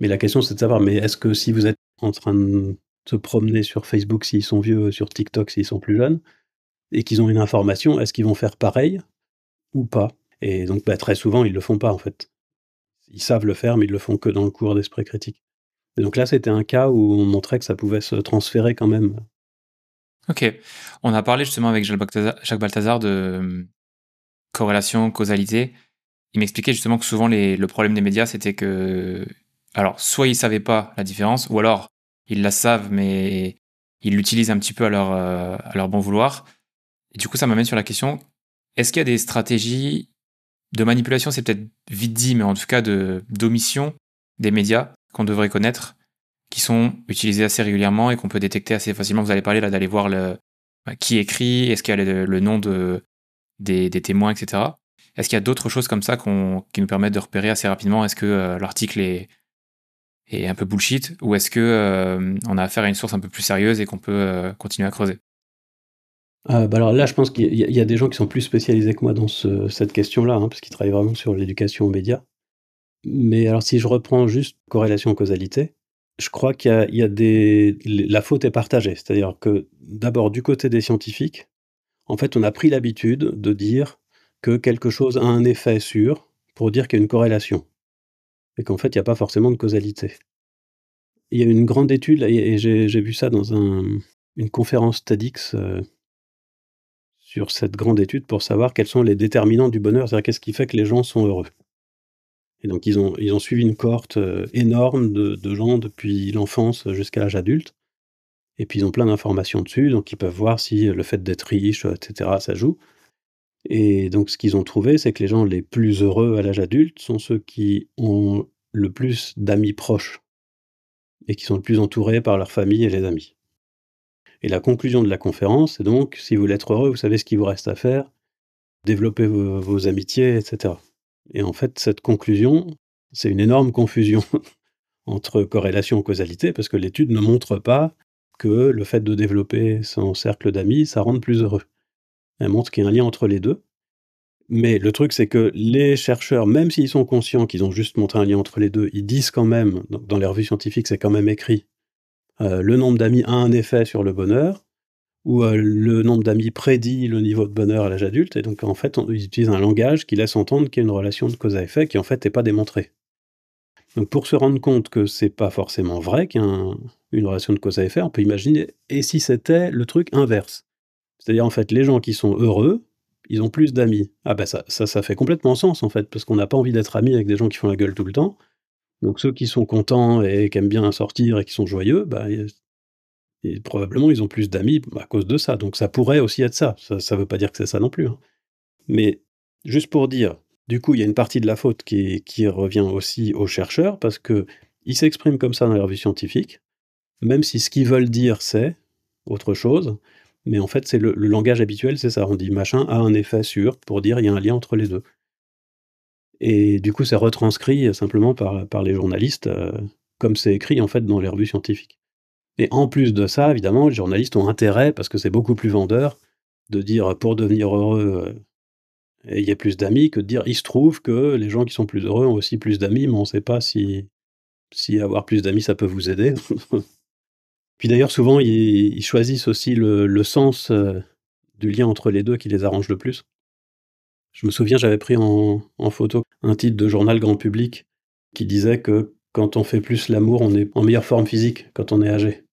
Mais la question c'est de savoir, mais est-ce que si vous êtes en train de se promener sur Facebook s'ils sont vieux, sur TikTok s'ils sont plus jeunes, et qu'ils ont une information, est-ce qu'ils vont faire pareil ou pas? Et donc bah, très souvent ils le font pas en fait. Ils savent le faire, mais ils le font que dans le cours d'esprit critique. Et donc là c'était un cas où on montrait que ça pouvait se transférer quand même Ok. On a parlé justement avec Jacques Balthazar de euh, corrélation, causalité. Il m'expliquait justement que souvent le problème des médias, c'était que, alors, soit ils savaient pas la différence, ou alors ils la savent, mais ils l'utilisent un petit peu à leur, euh, à leur bon vouloir. Et du coup, ça m'amène sur la question est-ce qu'il y a des stratégies de manipulation? C'est peut-être vite dit, mais en tout cas de d'omission des médias qu'on devrait connaître qui sont utilisés assez régulièrement et qu'on peut détecter assez facilement. Vous allez parler là d'aller voir bah, qui écrit, est-ce qu'il y a le, nom de, des, témoins, etc. Est-ce qu'il y a d'autres choses comme ça qui nous permettent de repérer assez rapidement? Est-ce que euh, l'article est, un peu bullshit ou est-ce que euh, a affaire à une source un peu plus sérieuse et qu'on peut euh, continuer à creuser? Bah alors là, je pense qu'il y, a des gens qui sont plus spécialisés que moi dans cette question-là, hein, parce qu'ils travaillent vraiment sur l'éducation aux médias. Mais alors, si je reprends juste corrélation-causalité, je crois qu'il y a, des. La faute est partagée. C'est-à-dire que, d'abord, du côté des scientifiques, en fait, on a pris l'habitude de dire que quelque chose a un effet sûr pour dire qu'il y a une corrélation. Et qu'en fait, il n'y a pas forcément de causalité. Il y a une grande étude, et j'ai vu ça dans une conférence TEDx euh, sur cette grande étude pour savoir quels sont les déterminants du bonheur, c'est-à-dire qu'est-ce qui fait que les gens sont heureux. Et donc, ils ont, suivi une cohorte euh, énorme de, gens depuis l'enfance jusqu'à l'âge adulte. Et puis, ils ont plein d'informations dessus, donc ils peuvent voir si le fait d'être riche, etc., ça joue. Et donc, ce qu'ils ont trouvé, c'est que les gens les plus heureux à l'âge adulte sont ceux qui ont le plus d'amis proches et qui sont le plus entourés par leur famille et les amis. Et la conclusion de la conférence, c'est donc, si vous voulez être heureux, vous savez ce qu'il vous reste à faire, développer vos amitiés, etc. Et en fait, cette conclusion, c'est une énorme confusion entre corrélation et causalité, parce que l'étude ne montre pas que le fait de développer son cercle d'amis, ça rend plus heureux. Elle montre qu'il y a un lien entre les deux. Mais le truc, c'est que les chercheurs, même s'ils sont conscients qu'ils ont juste montré un lien entre les deux, ils disent quand même, dans les revues scientifiques, c'est quand même écrit, euh, le nombre d'amis a un effet sur le bonheur, où euh, le nombre d'amis prédit le niveau de bonheur à l'âge adulte, et donc en fait, ils utilisent un langage qui laisse entendre qu'il y a une relation de cause à effet qui en fait n'est pas démontrée. Donc pour se rendre compte que c'est pas forcément vrai qu'il y a une relation de cause à effet, on peut imaginer, et si c'était le truc inverse? C'est-à-dire en fait, les gens qui sont heureux, ils ont plus d'amis. Ah ben ça, ça, ça fait complètement sens en fait, parce qu'on n'a pas envie d'être amis avec des gens qui font la gueule tout le temps, Donc ceux qui sont contents et qui aiment bien sortir et qui sont joyeux, bah, et probablement ils ont plus d'amis à cause de ça. Donc ça pourrait aussi être ça. Ça ne veut pas dire que c'est ça non plus. Hein. Mais juste pour dire, du coup, il y a une partie de la faute qui, revient aussi aux chercheurs parce que ils s'expriment comme ça dans leur vie scientifique, même si ce qu'ils veulent dire c'est autre chose. Mais en fait, c'est le, langage habituel, c'est ça. On dit machin a un effet sur pour dire il y a un lien entre les deux. Et du coup, c'est retranscrit simplement par, par les journalistes, euh, comme c'est écrit en fait dans les revues scientifiques. Et en plus de ça, évidemment, les journalistes ont intérêt, parce que c'est beaucoup plus vendeur, de dire pour devenir heureux, euh, ayez plus d'amis, que de dire il se trouve que les gens qui sont plus heureux ont aussi plus d'amis, mais on ne sait pas si, si avoir plus d'amis ça peut vous aider. Puis d'ailleurs, souvent, ils, choisissent aussi le, sens euh, du lien entre les deux qui les arrange le plus. Je me souviens, j'avais pris en, photo un titre de journal grand public qui disait que quand on fait plus l'amour, on est en meilleure forme physique quand on est âgé.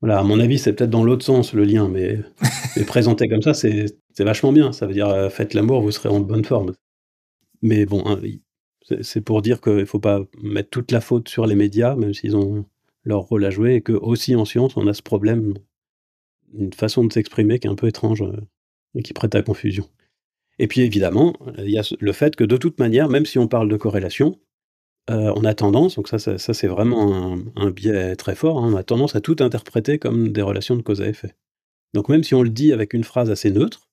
Voilà, à mon avis, c'est peut-être dans l'autre sens le lien, mais, présenté comme ça, c'est vachement bien. Ça veut dire, euh, faites l'amour, vous serez en bonne forme. Mais bon, hein, c'est pour dire qu'il ne faut pas mettre toute la faute sur les médias, même s'ils ont leur rôle à jouer, et que aussi en science, on a ce problème, une façon de s'exprimer qui est un peu étrange euh, et qui prête à confusion. Et puis évidemment, il y a le fait que de toute manière, même si on parle de corrélation, euh, on a tendance, donc ça, c'est vraiment un, biais très fort, hein, on a tendance à tout interpréter comme des relations de cause à effet. Donc même si on le dit avec une phrase assez neutre,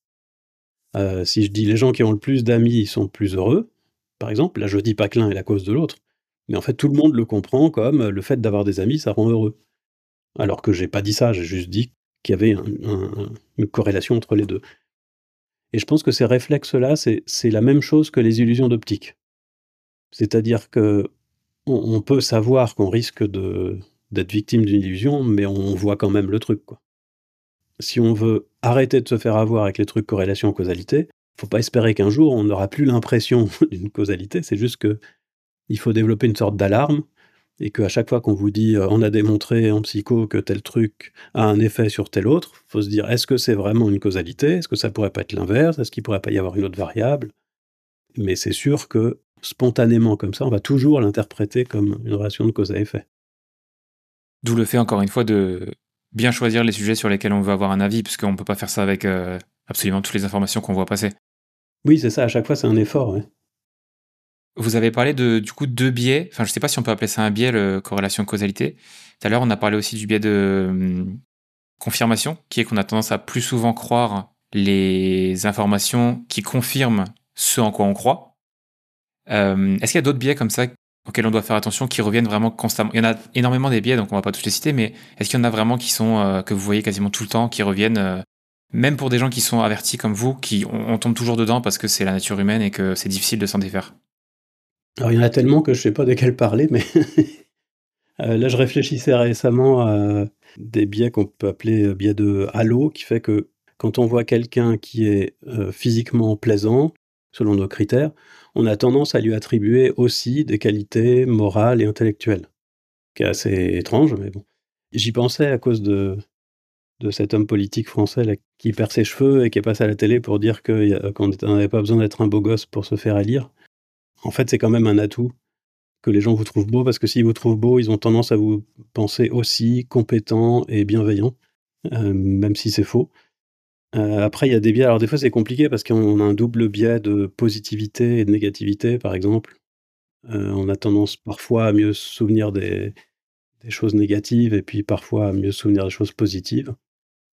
euh, si je dis les gens qui ont le plus d'amis sont plus heureux, par exemple, là je dis pas que l'un est la cause de l'autre, mais en fait tout le monde le comprend comme le fait d'avoir des amis, ça rend heureux. Alors que j'ai pas dit ça, j'ai juste dit qu'il y avait une corrélation entre les deux. Et je pense que ces réflexes-là, c'est la même chose que les illusions d'optique. C'est-à-dire que on, peut savoir qu'on risque d'être victime d'une illusion, mais on voit quand même le truc. Quoi. Si on veut arrêter de se faire avoir avec les trucs corrélation-causalité, faut pas espérer qu'un jour on n'aura plus l'impression d'une causalité, c'est juste que il faut développer une sorte d'alarme et qu'à chaque fois qu'on vous dit euh, on a démontré en psycho que tel truc a un effet sur tel autre, faut se dire est-ce que c'est vraiment une causalité? Est-ce que ça pourrait pas être l'inverse? Est-ce qu'il pourrait pas y avoir une autre variable? Mais c'est sûr que spontanément comme ça, on va toujours l'interpréter comme une relation de cause à effet. D'où le fait encore une fois de bien choisir les sujets sur lesquels on veut avoir un avis, puisqu'on ne peut pas faire ça avec euh, absolument toutes les informations qu'on voit passer. Oui, c'est ça, à chaque fois c'est un effort. Vous avez parlé de du coup deux biais, enfin je ne sais pas si on peut appeler ça un biais, le corrélation-causalité. Tout à l'heure on a parlé aussi du biais de hum, confirmation, qui est qu'on a tendance à plus souvent croire les informations qui confirment ce en quoi on croit. Euh, est-ce qu'il y a d'autres biais comme ça auxquels on doit faire attention, qui reviennent vraiment constamment? Il y en a énormément des biais, donc on va pas tous les citer, mais est-ce qu'il y en a vraiment qui sont euh, que vous voyez quasiment tout le temps, qui reviennent euh, même pour des gens qui sont avertis comme vous, qui on tombe toujours dedans parce que c'est la nature humaine et que c'est difficile de s'en défaire? Alors, il y en a tellement que je ne sais pas desquels parler, mais là, je réfléchissais récemment à des biais qu'on peut appeler biais de halo, qui fait que quand on voit quelqu'un qui est physiquement plaisant, selon nos critères, on a tendance à lui attribuer aussi des qualités morales et intellectuelles, qui est assez étrange, mais bon. J'y pensais à cause de, cet homme politique français qui perd ses cheveux et qui est passé à la télé pour dire qu'on n'avait pas besoin d'être un beau gosse pour se faire élire en fait, c'est quand même un atout que les gens vous trouvent beau, parce que s'ils vous trouvent beau, ils ont tendance à vous penser aussi compétent et bienveillant, euh, même si c'est faux. Euh, après, il y a des biais. Alors, des fois, c'est compliqué parce qu'on a un double biais de positivité et de négativité, par exemple. Euh, on a tendance parfois à mieux se souvenir des, choses négatives et puis parfois à mieux se souvenir des choses positives.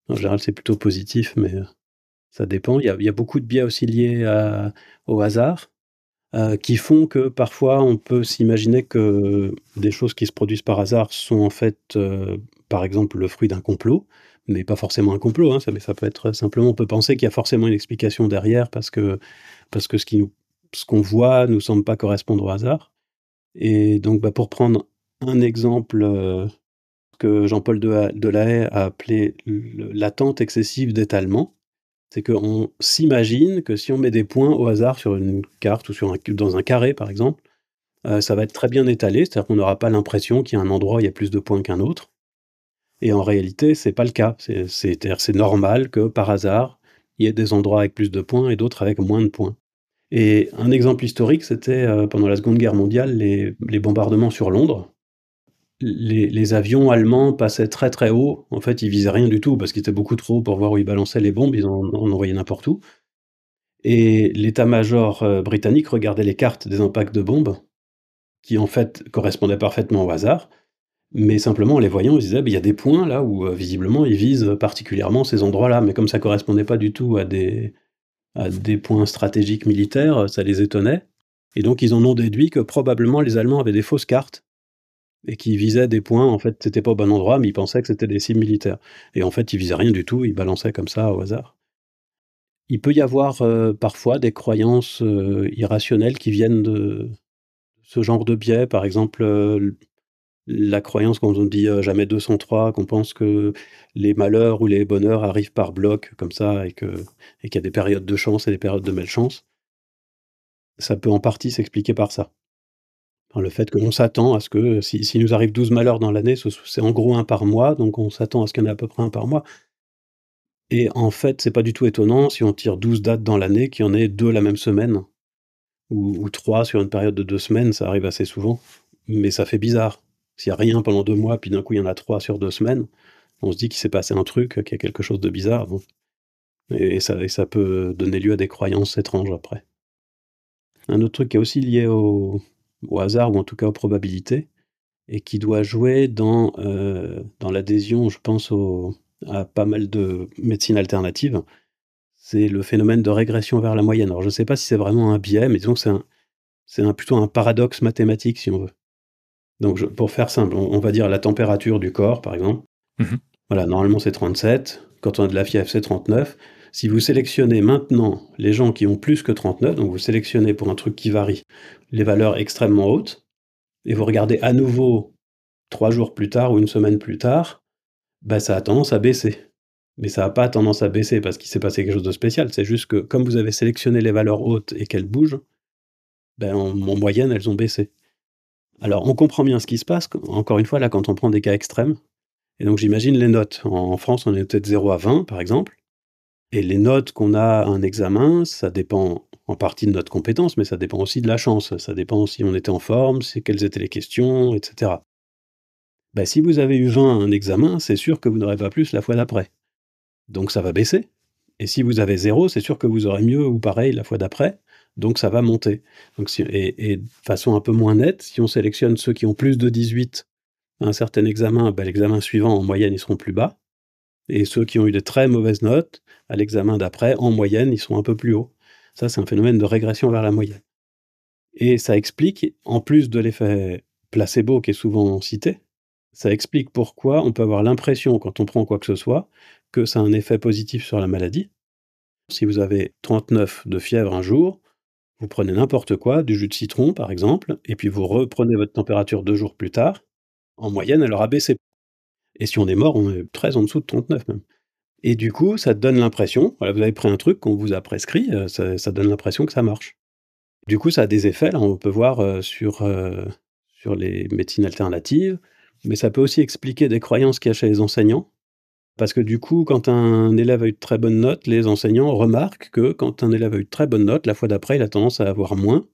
En général, c'est plutôt positif, mais ça dépend. Il y a, beaucoup de biais aussi liés au hasard. Euh, qui font que parfois on peut s'imaginer que des choses qui se produisent par hasard sont en fait, euh, par exemple, le fruit d'un complot, mais pas forcément un complot, hein, ça, mais ça peut être simplement, on peut penser qu'il y a forcément une explication derrière parce que, parce que ce qu'on voit ne nous semble pas correspondre au hasard. Et donc, bah, pour prendre un exemple euh, que Jean-Paul Delahaye a appelé l'attente excessive d'étalement, c'est qu'on s'imagine que si on met des points au hasard sur une carte ou sur dans un carré, par exemple, euh, ça va être très bien étalé, c'est-à-dire qu'on n'aura pas l'impression qu'il y a un endroit où il y a plus de points qu'un autre. Et en réalité, c'est pas le cas. C'est normal que par hasard, il y ait des endroits avec plus de points et d'autres avec moins de points. Et un exemple historique, c'était pendant la Seconde Guerre mondiale, les, bombardements sur Londres. Les, avions allemands passaient très très haut. En fait, ils visaient rien du tout parce qu'ils étaient beaucoup trop haut pour voir où ils balançaient les bombes. Ils en, en envoyaient n'importe où. Et l'état-major britannique regardait les cartes des impacts de bombes, qui en fait correspondaient parfaitement au hasard. Mais simplement, en les voyant, ils disaient, bah, il y a des points là où, visiblement, ils visent particulièrement ces endroits-là. Mais comme ça correspondait pas du tout à des, à des points stratégiques militaires, ça les étonnait. Et donc ils en ont déduit que probablement les Allemands avaient des fausses cartes et qu'ils visaient des points, en fait, c'était pas au bon endroit, mais ils pensaient que c'était des cibles militaires. Et en fait, ils visaient rien du tout, ils balançaient comme ça au hasard. Il peut y avoir euh, parfois des croyances euh, irrationnelles qui viennent de ce genre de biais, par exemple euh, la croyance quand on dit jamais 203, qu'on pense que les malheurs ou les bonheurs arrivent par bloc comme ça et qu'il y a des périodes de chance et des périodes de malchance, ça peut en partie s'expliquer par ça. le fait que l'on s'attend à ce que s'il si nous arrive 12 malheurs dans l'année, c'est en gros un par mois, donc on s'attend à ce qu'il y en ait à peu près un par mois. Et en fait, c'est pas du tout étonnant si on tire 12 dates dans l'année qu'il y en ait deux la même semaine, ou, ou trois sur une période de deux semaines, ça arrive assez souvent, mais ça fait bizarre. S'il n'y a rien pendant deux mois, puis d'un coup il y en a trois sur deux semaines, on se dit qu'il s'est passé un truc, qu'il y a quelque chose de bizarre. Et, ça, peut donner lieu à des croyances étranges après. Un autre truc qui est aussi lié au, hasard, ou en tout cas aux probabilités, et qui doit jouer dans, euh, l'adhésion, je pense, à pas mal de médecines alternatives, c'est le phénomène de régression vers la moyenne. Alors je ne sais pas si c'est vraiment un biais, mais disons que c'est plutôt un paradoxe mathématique, si on veut. Donc, pour faire simple, on, va dire la température du corps, par exemple. Mhm. Voilà, normalement c'est 37. Quand on a de la fièvre, c'est 39. Si vous sélectionnez maintenant les gens qui ont plus que 39, donc vous sélectionnez pour un truc qui varie les valeurs extrêmement hautes, et vous regardez à nouveau trois jours plus tard ou une semaine plus tard, bah, ça a tendance à baisser. Mais ça n'a pas tendance à baisser parce qu'il s'est passé quelque chose de spécial. C'est juste que comme vous avez sélectionné les valeurs hautes et qu'elles bougent, ben en moyenne, elles ont baissé. Alors, on comprend bien ce qui se passe, encore une fois, là, quand on prend des cas extrêmes. Et donc, j'imagine les notes. En France, on est peut-être 0 à 20, par exemple. Et les notes qu'on a à un examen, ça dépend en partie de notre compétence, mais ça dépend aussi de la chance. Ça dépend si on était en forme, si, quelles étaient les questions, etc. Ben, si vous avez eu 20 à un examen, c'est sûr que vous n'aurez pas plus la fois d'après. Donc ça va baisser. Et si vous avez 0, c'est sûr que vous aurez mieux ou pareil la fois d'après donc ça va monter. Donc et, de façon un peu moins nette, si on sélectionne ceux qui ont plus de 18 à un certain examen, ben, l'examen suivant, en moyenne, ils seront plus bas. Et ceux qui ont eu de très mauvaises notes, à l'examen d'après, en moyenne, ils sont un peu plus hauts. Ça, c'est un phénomène de régression vers la moyenne. Et ça explique, en plus de l'effet placebo qui est souvent cité, ça explique pourquoi on peut avoir l'impression, quand on prend quoi que ce soit, que ça a un effet positif sur la maladie. Si vous avez 39 de fièvre un jour, vous prenez n'importe quoi, du jus de citron par exemple, et puis vous reprenez votre température deux jours plus tard. En moyenne, elle aura baissé. Et si on est mort, on est très en dessous de 39 même. Et du coup, ça donne l'impression, vous avez pris un truc qu'on vous a prescrit, euh, ça, donne l'impression que ça marche. Du coup, ça a des effets, là, on peut voir euh, sur, euh, sur les médecines alternatives, mais ça peut aussi expliquer des croyances qu'il y a chez les enseignants. Parce que du coup, quand un élève a eu de très bonnes notes, les enseignants remarquent que quand un élève a eu de très bonnes notes, la fois d'après, il a tendance à avoir moins.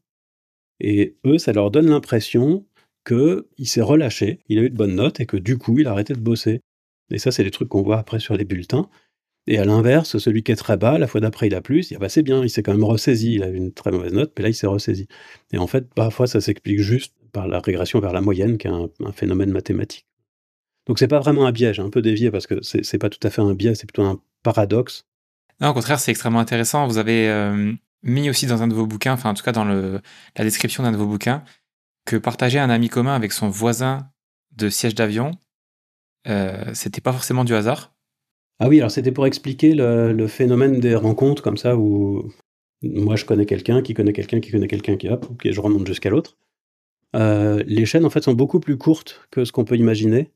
Et eux, ça leur donne l'impression qu'il s'est relâché, il a eu de bonnes notes et que du coup, il a arrêté de bosser. Et ça, c'est les trucs qu'on voit après sur les bulletins. Et à l'inverse, celui qui est très bas, la fois d'après, il a plus, il ah bah, c'est bien, il s'est quand même ressaisi, il a eu une très mauvaise note, mais là, il s'est ressaisi. Et en fait, parfois, ça s'explique juste par la régression vers la moyenne, qui est un phénomène mathématique. Donc c'est pas vraiment un biais, j'ai un peu dévié parce que c'est pas tout à fait un biais, c'est plutôt un paradoxe. Non, au contraire, c'est extrêmement intéressant. Vous avez euh, mis aussi dans un de vos bouquins, enfin en tout cas dans le, la description d'un de vos bouquins, que partager un ami commun avec son voisin de siège d'avion, euh, c'était pas forcément du hasard. Ah oui, alors c'était pour expliquer le, phénomène des rencontres comme ça où moi je connais quelqu'un qui connaît quelqu'un qui connaît quelqu'un qui hop, et je remonte jusqu'à l'autre. Euh, les chaînes en fait sont beaucoup plus courtes que ce qu'on peut imaginer.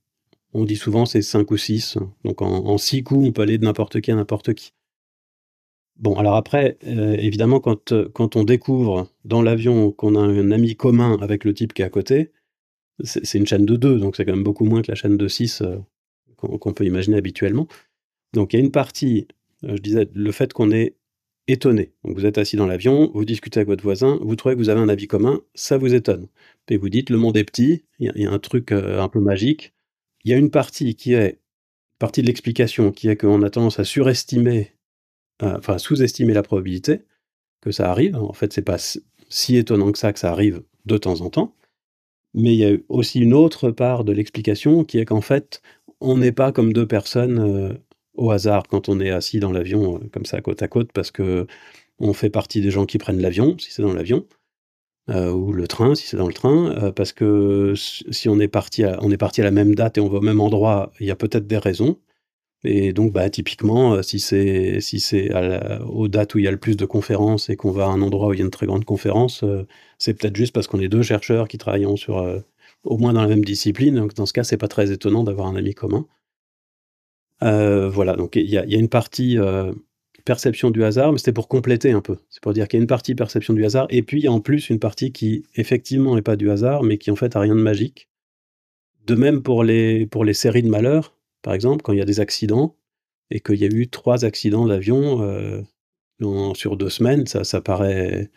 On dit souvent c'est 5 ou 6. Donc en 6 coups, on peut aller de n'importe qui à n'importe qui. Bon, alors après, euh, évidemment, quand, quand on découvre dans l'avion qu'on a un ami commun avec le type qui est à côté, c'est une chaîne de 2, donc c'est quand même beaucoup moins que la chaîne de 6 euh, qu'on peut imaginer habituellement. Donc il y a une partie, euh, je disais, le fait qu'on ait étonné. Donc vous êtes assis dans l'avion, vous discutez avec votre voisin, vous trouvez que vous avez un avis commun, ça vous étonne. Et vous dites, le monde est petit, il y, a un truc euh, un peu magique. Il y a une partie qui est, partie de l'explication, qui est qu'on a tendance à euh, sous-estimer la probabilité que ça arrive. En fait, c'est pas si étonnant que ça que ça arrive de temps en temps. Mais il y a aussi une autre part de l'explication qui est qu'en fait, on n'est pas comme deux personnes euh, au hasard quand on est assis dans l'avion euh, comme ça côte à côte parce que on fait partie des gens qui prennent l'avion si c'est dans l'avion euh, ou le train si c'est dans le train parce que si on est parti à, on est parti à la même date et on va au même endroit il y a peut-être des raisons et donc, bah, typiquement, si c'est si c'est aux dates où il y a le plus de conférences et qu'on va à un endroit où il y a une très grande conférence, c'est peut-être juste parce qu'on est deux chercheurs qui travaillons sur au moins dans la même discipline. Donc, dans ce cas, c'est pas très étonnant d'avoir un ami commun. Euh, voilà, donc il y, a une partie euh, perception du hasard, mais c'était pour compléter un peu. C'est pour dire qu'il y a une partie perception du hasard, et puis en plus une partie qui effectivement n'est pas du hasard, mais qui en fait a rien de magique. De même pour les, pour les séries de malheurs, par exemple, quand il y a des accidents, et qu'il y a eu trois accidents d'avion euh, sur deux semaines, ça, ça, paraît,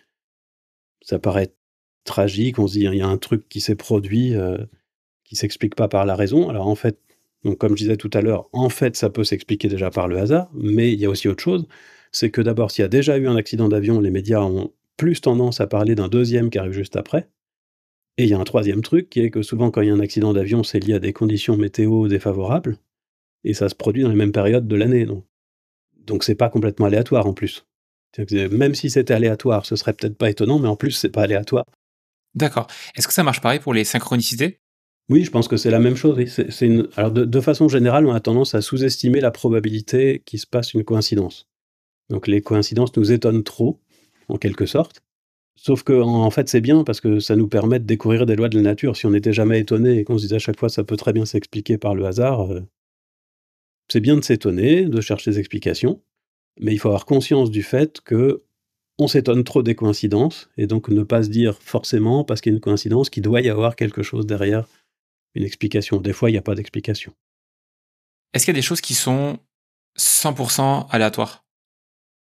ça paraît tragique. On se dit, il y a un truc qui s'est produit qui s'explique pas par la raison. Alors en fait, donc, comme je disais tout à l'heure, en fait, ça peut s'expliquer déjà par le hasard, mais il y a aussi autre chose. C'est que d'abord, s'il y a déjà eu un accident d'avion, les médias ont plus tendance à parler d'un deuxième qui arrive juste après. Et il y a un troisième truc qui est que souvent, quand il y a un accident d'avion, c'est lié à des conditions météo défavorables. Et ça se produit dans les mêmes périodes de l'année. Donc, donc c'est pas complètement aléatoire en plus. Même si c'était aléatoire, ce serait peut-être pas étonnant, mais en plus, c'est pas aléatoire. D'accord. Est-ce que ça marche pareil pour les synchronicités? Oui, je pense que c'est la même chose. Alors, de, façon générale, on a tendance à sous-estimer la probabilité qu'il se passe une coïncidence. Donc, les coïncidences nous étonnent trop, en quelque sorte. Sauf que, en fait, c'est bien parce que ça nous permet de découvrir des lois de la nature. Si on n'était jamais étonné et qu'on se disait à chaque fois ça peut très bien s'expliquer par le hasard, euh, c'est bien de s'étonner, de chercher des explications, mais il faut avoir conscience du fait que on s'étonne trop des coïncidences et donc ne pas se dire forcément parce qu'il y a une coïncidence qu'il doit y avoir quelque chose derrière une explication. Des fois, il n'y a pas d'explication. Est-ce qu'il y a des choses qui sont 100% aléatoires?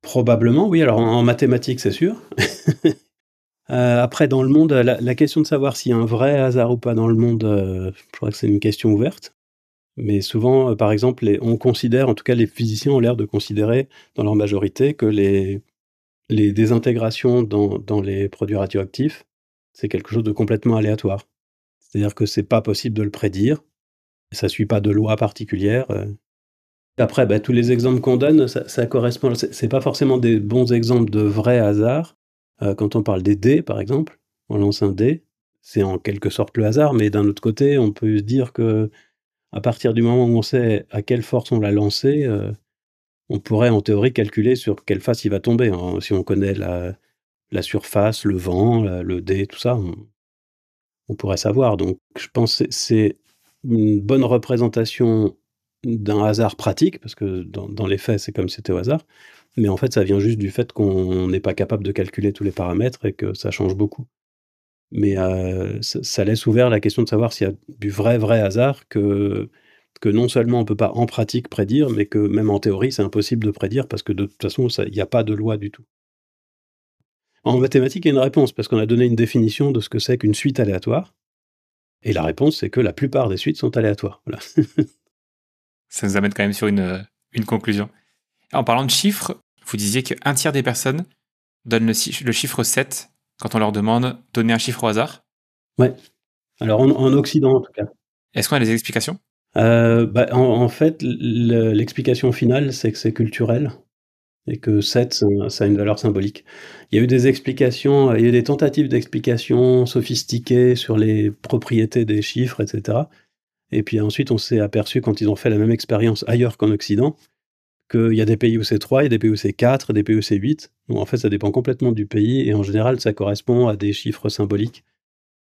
Probablement, oui. Alors en, mathématiques, c'est sûr. Euh, après, dans le monde, la, question de savoir s'il y a un vrai hasard ou pas dans le monde, euh, je crois que c'est une question ouverte. Mais souvent, euh, par exemple, on considère, en tout cas les physiciens ont l'air de considérer, dans leur majorité, que les, les désintégrations dans, dans les produits radioactifs, c'est quelque chose de complètement aléatoire. C'est-à-dire que c'est pas possible de le prédire. Ça suit pas de loi particulière. Euh. Après, bah, tous les exemples qu'on donne, ça, ça correspond. C'est pas forcément des bons exemples de vrai hasard. Euh, quand on parle des dés, par exemple, on lance un dé, c'est en quelque sorte le hasard, mais d'un autre côté, on peut se dire que à partir du moment où on sait à quelle force on l'a lancé, euh, on pourrait en théorie calculer sur quelle face il va tomber. Si on connaît la, la surface, le vent, le dé, tout ça, on pourrait savoir. Donc, je pense que c'est une bonne représentation d'un hasard pratique, parce que dans, les faits, c'est comme si c'était au hasard. Mais en fait, ça vient juste du fait qu'on n'est pas capable de calculer tous les paramètres et que ça change beaucoup. Mais euh, ça, laisse ouvert la question de savoir s'il y a du vrai, vrai hasard que non seulement on ne peut pas en pratique prédire, mais que même en théorie, c'est impossible de prédire parce que de toute façon, il n'y a pas de loi du tout. En mathématiques, il y a une réponse, parce qu'on a donné une définition de ce que c'est qu'une suite aléatoire. Et la réponse, c'est que la plupart des suites sont aléatoires. Ça nous amène quand même sur une, une conclusion. En parlant de chiffres, vous disiez qu'un tiers des personnes donnent le, chiffre 7 quand on leur demande donner un chiffre au hasard. Ouais. Alors en, Occident, en tout cas. Est-ce qu'on a des explications? Euh, bah, en, fait, l'explication finale, c'est que c'est culturel et que 7, ça a une valeur symbolique. Il y a eu des explications, il y a eu des tentatives d'explication sophistiquées sur les propriétés des chiffres, etc. Et puis ensuite, on s'est aperçu, quand ils ont fait la même expérience ailleurs qu'en Occident, qu'il y a des pays où c'est 3, il y a des pays où c'est 4, des pays où c'est 8. Donc en fait, ça dépend complètement du pays, et en général, ça correspond à des chiffres symboliques.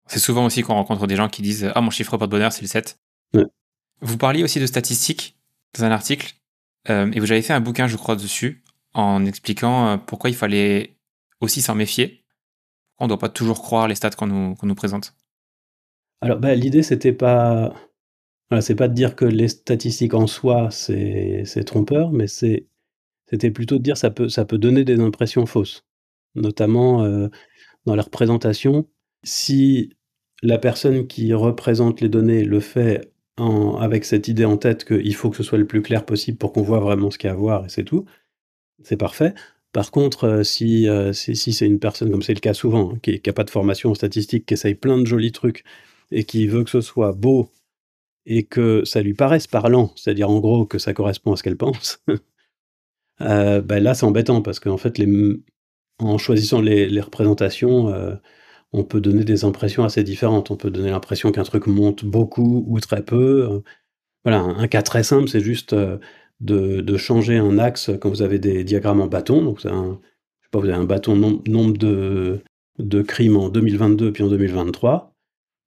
C'est souvent aussi qu'on rencontre des gens qui disent Ah, mon chiffre porte-bonheur, c'est le 7. Vous parliez aussi de statistiques dans un article, euh, et vous avez fait un bouquin, je crois, dessus en expliquant euh, pourquoi il fallait aussi s'en méfier. On ne doit pas toujours croire les stats qu'on nous, présente. Alors, bah, l'idée, c'était pas. Voilà, c'est pas de dire que les statistiques en soi, c'est trompeur, mais C'était plutôt de dire ça peut ça peut donner des impressions fausses, notamment, heu, dans la représentation. Si la personne qui représente les données le fait avec cette idée en tête qu'il faut que ce soit le plus clair possible pour qu'on voit vraiment ce qu'il y a à voir et c'est tout, c'est parfait. Par contre, euh, si, euh, si, si c'est une personne, comme c'est le cas souvent, hein, qui n'a pas de formation en statistique, qui essaye plein de jolis trucs et qui veut que ce soit beau et que ça lui paraisse parlant, c'est-à-dire en gros que ça correspond à ce qu'elle pense, euh, ben là c'est embêtant parce qu'en fait, en choisissant les, représentations, euh, on peut donner des impressions assez différentes. On peut donner l'impression qu'un truc monte beaucoup ou très peu. Voilà, un, cas très simple, c'est juste de, changer un axe quand vous avez des diagrammes en bâton. Donc, un, je sais vous avez un bâton nom, nombre de, de crimes en 2022 puis en 2023.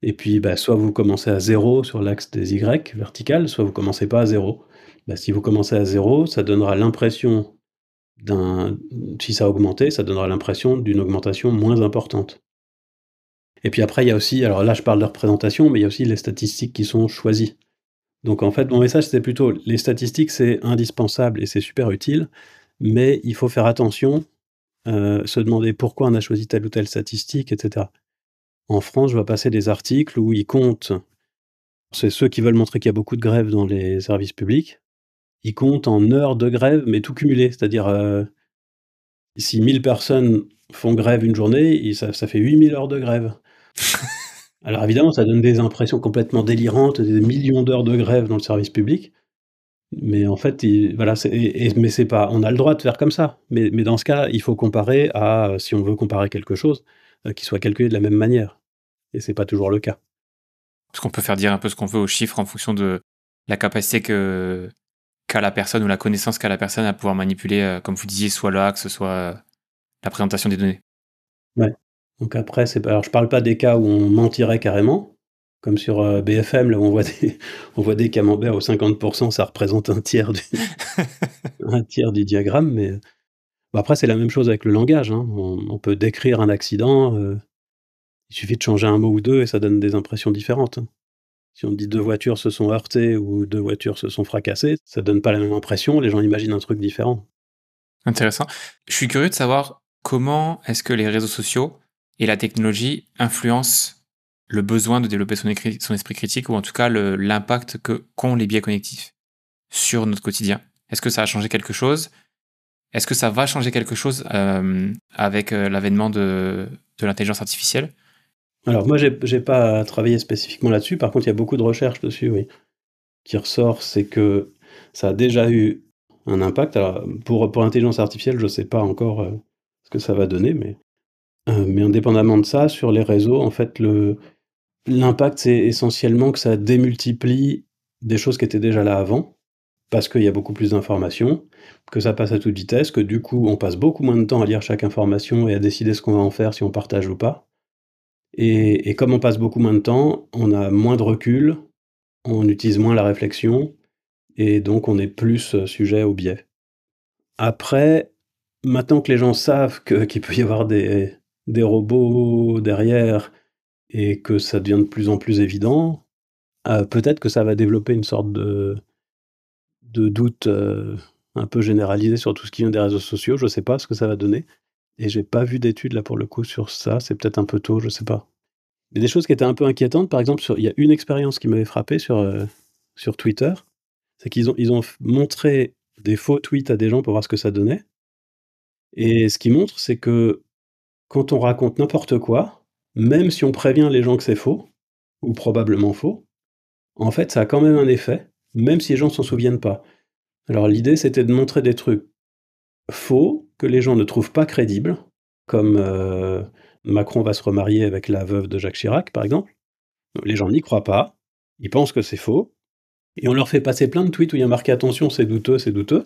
Et puis, bah, soit vous commencez à zéro sur l'axe des Y vertical, soit vous commencez pas à zéro. Bah, si vous commencez à zéro, ça donnera l'impression d'un. Si ça a augmenté, ça donnera l'impression d'une augmentation moins importante. Et puis après, il y a aussi, alors là je parle de représentation, mais il y a aussi les statistiques qui sont choisies. Donc en fait, mon message c'était plutôt, les statistiques c'est indispensable et c'est super utile, mais il faut faire attention, euh, se demander pourquoi on a choisi telle ou telle statistique, etc. En France, je vois passer des articles où ils comptent, c'est ceux qui veulent montrer qu'il y a beaucoup de grèves dans les services publics, ils comptent en heures de grève, mais tout cumulé, c'est-à-dire euh, si 1000 personnes font grève une journée, ça, ça fait 8000 heures de grève. Alors évidemment, ça donne des impressions complètement délirantes, des millions d'heures de grève dans le service public. Mais en fait, il, voilà, et, mais c'est pas, on a le droit de faire comme ça. Mais, mais, dans ce cas, il faut comparer à, si on veut comparer quelque chose, euh, qui soit calculé de la même manière. Et c'est pas toujours le cas. Parce qu'on peut faire dire un peu ce qu'on veut aux chiffres en fonction de la capacité que qu'a la personne ou la connaissance qu'a la personne à pouvoir manipuler, euh, comme vous disiez, soit l'axe, soit euh, la présentation des données. Ouais. Donc après, c'est alors je parle pas des cas où on mentirait carrément, comme sur euh, BFM, là où on voit des, on voit des camemberts au 50%, ça représente un tiers du, un tiers du diagramme, mais bon, après c'est la même chose avec le langage. Hein. On, on, peut décrire un accident, euh, il suffit de changer un mot ou deux et ça donne des impressions différentes. Hein. Si on dit deux voitures se sont heurtées ou deux voitures se sont fracassées, ça donne pas la même impression, les gens imaginent un truc différent. Intéressant. Je suis curieux de savoir comment est-ce que les réseaux sociaux et la technologie influence le besoin de développer son, esprit critique ou en tout cas l'impact qu'ont les biais connectifs sur notre quotidien. Est-ce que ça a changé quelque chose? Est-ce que ça va changer quelque chose euh, avec euh, l'avènement de, de l'intelligence artificielle? Alors moi, j'ai pas travaillé spécifiquement là-dessus. Par contre, il y a beaucoup de recherches dessus, oui. Qui ressort, c'est que ça a déjà eu un impact. Alors, pour, pour l'intelligence artificielle, je ne sais pas encore euh, ce que ça va donner, mais euh, mais indépendamment de ça, sur les réseaux, en fait, l'impact, c'est essentiellement que ça démultiplie des choses qui étaient déjà là avant, parce qu'il y a beaucoup plus d'informations, que ça passe à toute vitesse, que du coup, on passe beaucoup moins de temps à lire chaque information et à décider ce qu'on va en faire, si on partage ou pas. Et, et comme on passe beaucoup moins de temps, on a moins de recul, on utilise moins la réflexion, et donc on est plus euh, sujet au biais. Après, maintenant que les gens savent qu'il peut y avoir des, des robots derrière et que ça devient de plus en plus évident, euh, peut-être que ça va développer une sorte de, doute euh, un peu généralisé sur tout ce qui vient des réseaux sociaux. Je ne sais pas ce que ça va donner. Et j'ai pas vu d'études là pour le coup sur ça. C'est peut-être un peu tôt, je sais pas. Mais des choses qui étaient un peu inquiétantes, par exemple, il y a une expérience qui m'avait frappé sur, euh, sur Twitter. C'est qu'ils ont, ils ont montré des faux tweets à des gens pour voir ce que ça donnait. Et ce qu'ils montrent, c'est que quand on raconte n'importe quoi, même si on prévient les gens que c'est faux, ou probablement faux, en fait, ça a quand même un effet, même si les gens s'en souviennent pas. Alors l'idée, c'était de montrer des trucs faux que les gens ne trouvent pas crédibles, comme euh, Macron va se remarier avec la veuve de Jacques Chirac, par exemple. Les gens n'y croient pas, ils pensent que c'est faux, et on leur fait passer plein de tweets où il y a marqué attention, c'est douteux, c'est douteux.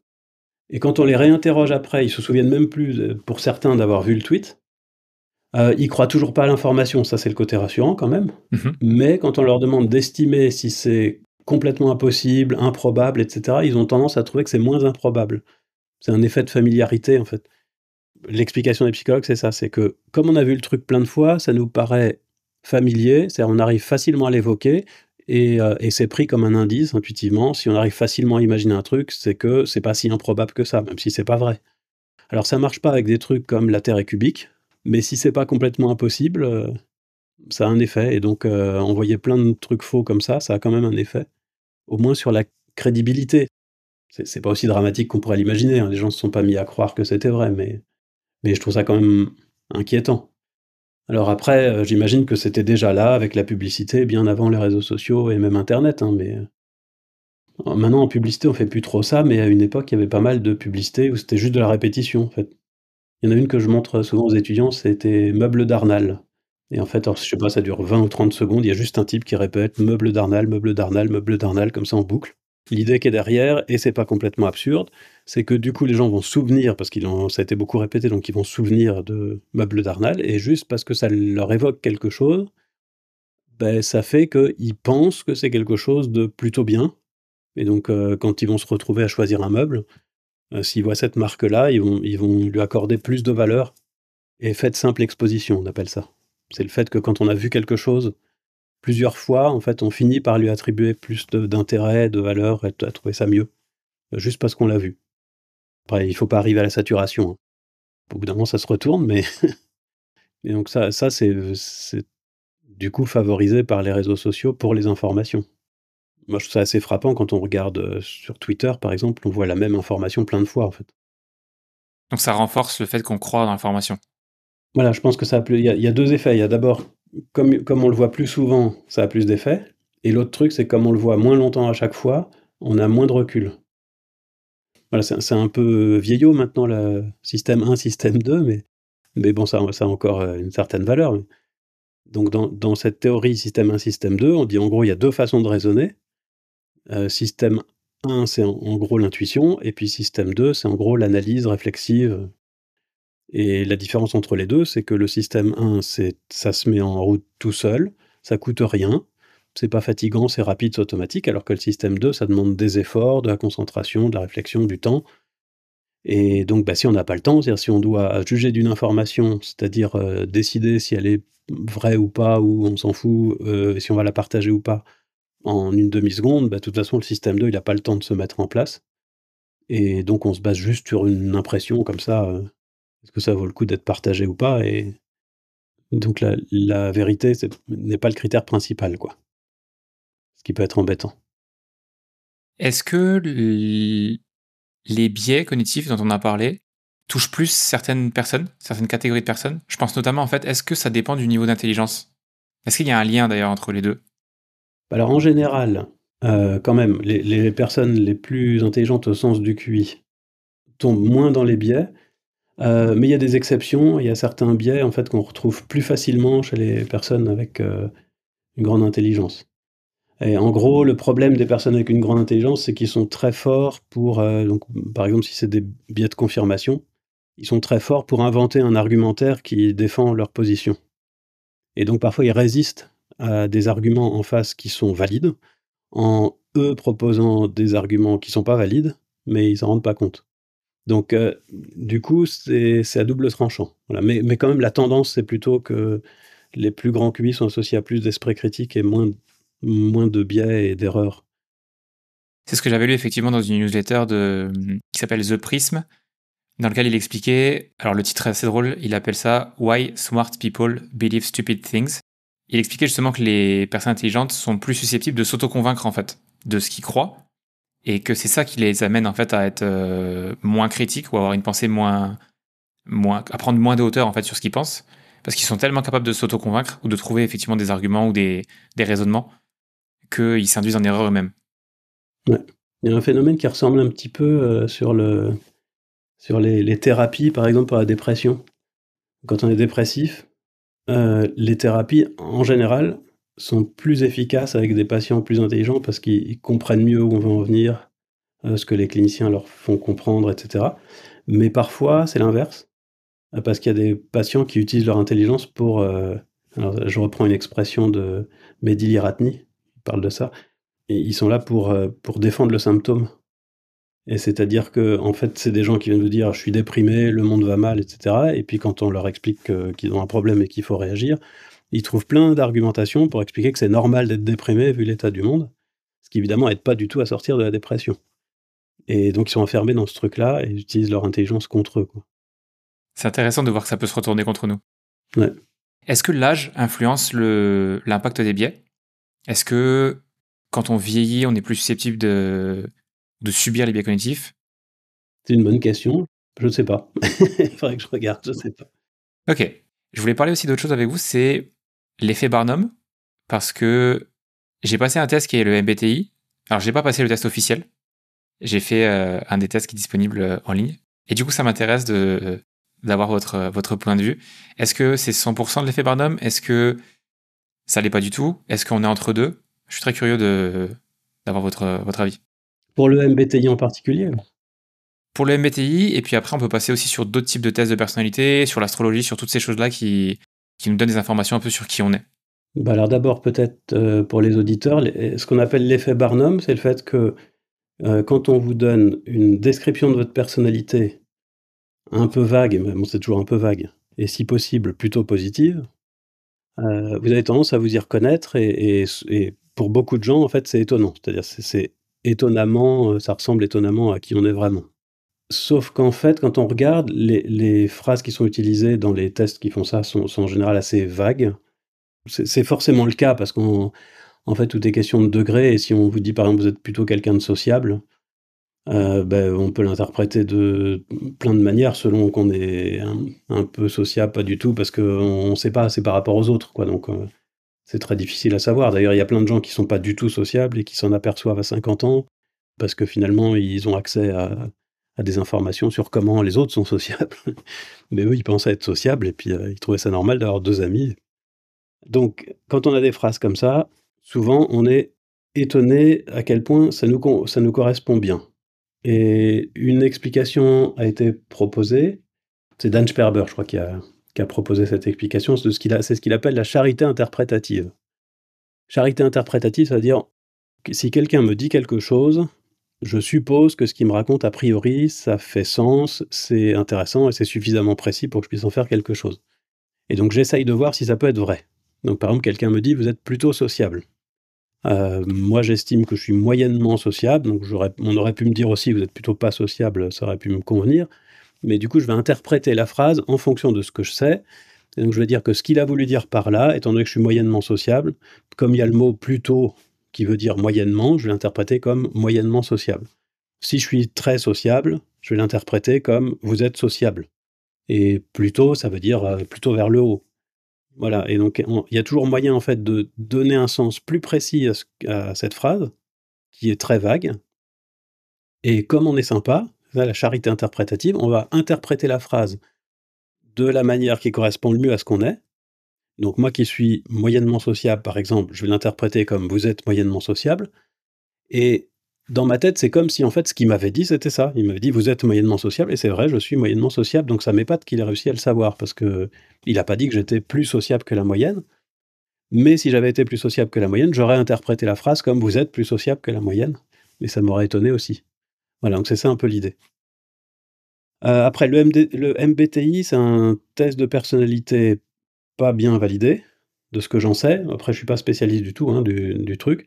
Et quand on les réinterroge après, ils se souviennent même plus, euh, pour certains, d'avoir vu le tweet. Euh, ils croient toujours pas à l'information, ça c'est le côté rassurant quand même. Mmh Mais quand on leur demande d'estimer si c'est complètement impossible, improbable, etc., ils ont tendance à trouver que c'est moins improbable. C'est un effet de familiarité en fait. L'explication des psychologues, c'est ça, c'est que comme on a vu le truc plein de fois, ça nous paraît familier, c'est on arrive facilement à l'évoquer, Et, et c'est pris comme un indice intuitivement. Si on arrive facilement à imaginer un truc, c'est que c'est pas si improbable que ça, même si c'est pas vrai. Alors ça marche pas avec des trucs comme la Terre est cubique, mais si c'est pas complètement impossible, ça a un effet. Et donc envoyer plein de trucs faux comme ça, ça a quand même un effet. Au moins sur la crédibilité. C'est pas aussi dramatique qu'on pourrait l'imaginer. Hein. Les gens se sont pas mis à croire que c'était vrai, mais, je trouve ça quand même inquiétant. Alors après, euh, j'imagine que c'était déjà là avec la publicité bien avant les réseaux sociaux et même Internet. Hein, mais euh, maintenant en publicité, on fait plus trop ça, mais à une époque, il y avait pas mal de publicités où c'était juste de la répétition. En fait, il y en a une que je montre souvent aux étudiants, c'était meuble d'Arnal. Et en fait, alors, je sais pas, ça dure 20 ou 30 secondes. Il y a juste un type qui répète meuble d'Arnal, meuble d'Arnal, meuble d'Arnal, comme ça en boucle. L'idée qui est derrière, et c'est pas complètement absurde, c'est que du coup les gens vont souvenir, parce qu'ils ça a été beaucoup répété, donc ils vont souvenir de Meuble d'Arnal, et juste parce que ça leur évoque quelque chose, ben, ça fait qu'ils pensent que c'est quelque chose de plutôt bien. Et donc euh, quand ils vont se retrouver à choisir un meuble, s'ils voient cette marque-là, ils vont, lui accorder plus de valeur. Et fait simple exposition, on appelle ça. C'est le fait que quand on a vu quelque chose plusieurs fois, en fait, on finit par lui attribuer plus d'intérêt, de, valeur, à trouver ça mieux, juste parce qu'on l'a vu. Après, il faut pas arriver à la saturation. Hein. Au bout d'un moment, ça se retourne, mais... et donc ça c'est du coup favorisé par les réseaux sociaux pour les informations. Moi, je trouve ça assez frappant quand on regarde euh, sur Twitter, par exemple, on voit la même information plein de fois, en fait. Donc ça renforce le fait qu'on croit dans l'information. Voilà, je pense que ça a Il y, a deux effets. Il y a d'abord comme, comme on le voit plus souvent, ça a plus d'effet. Et l'autre truc, c'est comme on le voit moins longtemps à chaque fois, on a moins de recul. Voilà, c'est un peu vieillot maintenant, le système 1, système 2, mais, mais bon, ça, ça a encore euh, une certaine valeur. Donc, dans, dans, cette théorie système 1, système 2, on dit en gros, il y a deux façons de raisonner. Euh, système 1, c'est en, gros l'intuition, et puis système 2, c'est en gros l'analyse réflexive, et la différence entre les deux, c'est que le système 1, c'est ça se met en route tout seul, ça coûte rien, c'est pas fatigant, c'est rapide, c'est automatique, alors que le système 2, ça demande des efforts, de la concentration, de la réflexion, du temps. Et donc, bah, si on n'a pas le temps, c'est-à-dire si on doit juger d'une information, c'est-à-dire euh, décider si elle est vraie ou pas, ou on s'en fout, euh, si on va la partager ou pas, en une demi-seconde, bah, de toute façon, le système 2, il n'a pas le temps de se mettre en place. Et donc, on se base juste sur une impression comme ça, euh, est-ce que ça vaut le coup d'être partagé ou pas? Et donc la, la vérité n'est pas le critère principal, quoi. Ce qui peut être embêtant. Est-ce que les biais cognitifs dont on a parlé touchent plus certaines personnes, certaines catégories de personnes? Je pense notamment en fait, est-ce que ça dépend du niveau d'intelligence? Est-ce qu'il y a un lien d'ailleurs entre les deux? Alors en général, euh, quand même, les, personnes les plus intelligentes au sens du QI tombent moins dans les biais, euh, mais il y a des exceptions, il y a certains biais en fait qu'on retrouve plus facilement chez les personnes avec euh, une grande intelligence. Et en gros, le problème des personnes avec une grande intelligence, c'est qu'ils sont très forts pour, donc, par exemple, si c'est des biais de confirmation, ils sont très forts pour inventer un argumentaire qui défend leur position. Et donc parfois, ils résistent à des arguments en face qui sont valides, en eux proposant des arguments qui sont pas valides, mais ils s'en rendent pas compte. Donc, euh, du coup, c'est à double tranchant. Mais, mais, quand même, la tendance, c'est plutôt que les plus grands QI sont associés à plus d'esprit critique et moins, moins de biais et d'erreurs. C'est ce que j'avais lu effectivement dans une newsletter qui s'appelle The Prism, dans lequel il expliquait, alors le titre est assez drôle, il appelle ça Why Smart People Believe Stupid Things. Il expliquait justement que les personnes intelligentes sont plus susceptibles de s'auto-convaincre en fait de ce qu'ils croient et que c'est ça qui les amène en fait à être euh, moins critiques ou avoir une pensée moins, moins, à prendre moins de hauteur en fait sur ce qu'ils pensent, parce qu'ils sont tellement capables de s'auto-convaincre ou de trouver effectivement des arguments ou des, des raisonnements qu'ils s'induisent en erreur eux-mêmes. Il y a un phénomène qui ressemble un petit peu euh, sur, le, sur les, les, thérapies, par exemple pour la dépression. Quand on est dépressif, euh, les thérapies, en général, sont plus efficaces avec des patients plus intelligents parce qu'ils comprennent mieux où on veut en venir, euh, ce que les cliniciens leur font comprendre, etc. Mais parfois, c'est l'inverse, euh, parce qu'il y a des patients qui utilisent leur intelligence pour... Alors, je reprends une expression de Mehdi Liratni, il parle de ça, et ils sont là pour, pour défendre le symptôme. Et c'est-à-dire que, en fait, c'est des gens qui viennent nous dire je suis déprimé, le monde va mal, etc. Et puis quand on leur explique qu'ils ont un problème et qu'il faut réagir, ils trouvent plein d'argumentations pour expliquer que c'est normal d'être déprimé vu l'état du monde, ce qui évidemment aide pas du tout à sortir de la dépression. Et donc ils sont enfermés dans ce truc-là et ils utilisent leur intelligence contre eux. C'est intéressant de voir que ça peut se retourner contre nous. Ouais. Est-ce que l'âge influence l'impact des biais? Est-ce que quand on vieillit, on est plus susceptible de, de subir les biais cognitifs C'est une bonne question. Je ne sais pas. Il faudrait que je regarde, je ne sais pas. Ok. Je voulais parler aussi d'autre chose avec vous, c'est l'effet Barnum, parce que j'ai passé un test qui est le MBTI. Alors, j'ai pas passé le test officiel. J'ai fait euh, un des tests qui est disponible euh, en ligne. Et du coup, ça m'intéresse de d'avoir votre votre point de vue. Est-ce que c'est 100% de l'effet Barnum? Est-ce que ça l'est pas du tout? Est-ce qu'on est entre deux? Je suis très curieux de d'avoir votre votre avis. Pour le MBTI en particulier Pour le MBTI, et puis après, on peut passer aussi sur d'autres types de tests de personnalité, sur l'astrologie, sur toutes ces choses-là qui, qui nous donnent des informations un peu sur qui on est. Bah alors d'abord, peut-être euh, pour les auditeurs, ce qu'on appelle l'effet Barnum, c'est le fait que euh, quand on vous donne une description de votre personnalité un peu vague, mais bon, c'est toujours un peu vague, et si possible plutôt positive, euh, vous avez tendance à vous y reconnaître, et, et, et, pour beaucoup de gens, en fait, c'est étonnant. C'est-à-dire, c'est étonnamment, euh, ça ressemble étonnamment à qui on est vraiment. Sauf qu'en fait, quand on regarde, les, phrases qui sont utilisées dans les tests qui font ça sont, en général assez vagues. C'est forcément le cas parce qu'en en fait, tout est question de degré. Et si on vous dit, par exemple, vous êtes plutôt quelqu'un de sociable, euh, ben, on peut l'interpréter de plein de manières selon qu'on est un, un, peu sociable, pas du tout, parce qu'on ne sait pas, c'est par rapport aux autres. Quoi. Donc, euh, c'est très difficile à savoir. D'ailleurs, il y a plein de gens qui sont pas du tout sociables et qui s'en aperçoivent à 50 ans parce que finalement, ils ont accès à, à, des informations sur comment les autres sont sociables. Mais eux, ils pensaient être sociables et puis euh, ils trouvaient ça normal d'avoir deux amis. Donc, quand on a des phrases comme ça, souvent, on est étonné à quel point ça nous, ça nous correspond bien. Et une explication a été proposée. C'est Dan Sperber, je crois, qui a, qui a proposé cette explication, c'est ce qu'il appelle la charité interprétative. Charité interprétative, ça veut dire que si quelqu'un me dit quelque chose, je suppose que ce qu'il me raconte a priori, ça fait sens, c'est intéressant et c'est suffisamment précis pour que je puisse en faire quelque chose. Et donc j'essaye de voir si ça peut être vrai. Donc par exemple, quelqu'un me dit vous êtes plutôt sociable. Euh, moi, j'estime que je suis moyennement sociable, donc on aurait pu me dire aussi vous êtes plutôt pas sociable, ça aurait pu me convenir mais du coup, je vais interpréter la phrase en fonction de ce que je sais. Et donc, je vais dire que ce qu'il a voulu dire par là, étant donné que je suis moyennement sociable, comme il y a le mot plutôt qui veut dire moyennement, je vais l'interpréter comme moyennement sociable. Si je suis très sociable, je vais l'interpréter comme vous êtes sociable. Et plutôt, ça veut dire euh, plutôt vers le haut. Voilà. Et donc, il y a toujours moyen, en fait, de donner un sens plus précis à, à cette phrase, qui est très vague. Et comme on est sympa, la charité interprétative, on va interpréter la phrase de la manière qui correspond le mieux à ce qu'on est. Donc moi qui suis moyennement sociable, par exemple, je vais l'interpréter comme vous êtes moyennement sociable. Et dans ma tête, c'est comme si en fait ce qu'il m'avait dit, c'était ça. Il m'avait dit vous êtes moyennement sociable, et c'est vrai, je suis moyennement sociable, donc ça m'épate qu'il ait réussi à le savoir, parce que il n'a pas dit que j'étais plus sociable que la moyenne. Mais si j'avais été plus sociable que la moyenne, j'aurais interprété la phrase comme vous êtes plus sociable que la moyenne, et ça m'aurait étonné aussi. Voilà, donc c'est ça un peu l'idée. Euh, après, le, MBTI, c'est un test de personnalité pas bien validé, de ce que j'en sais. Après, je suis pas spécialiste du tout hein, du, truc.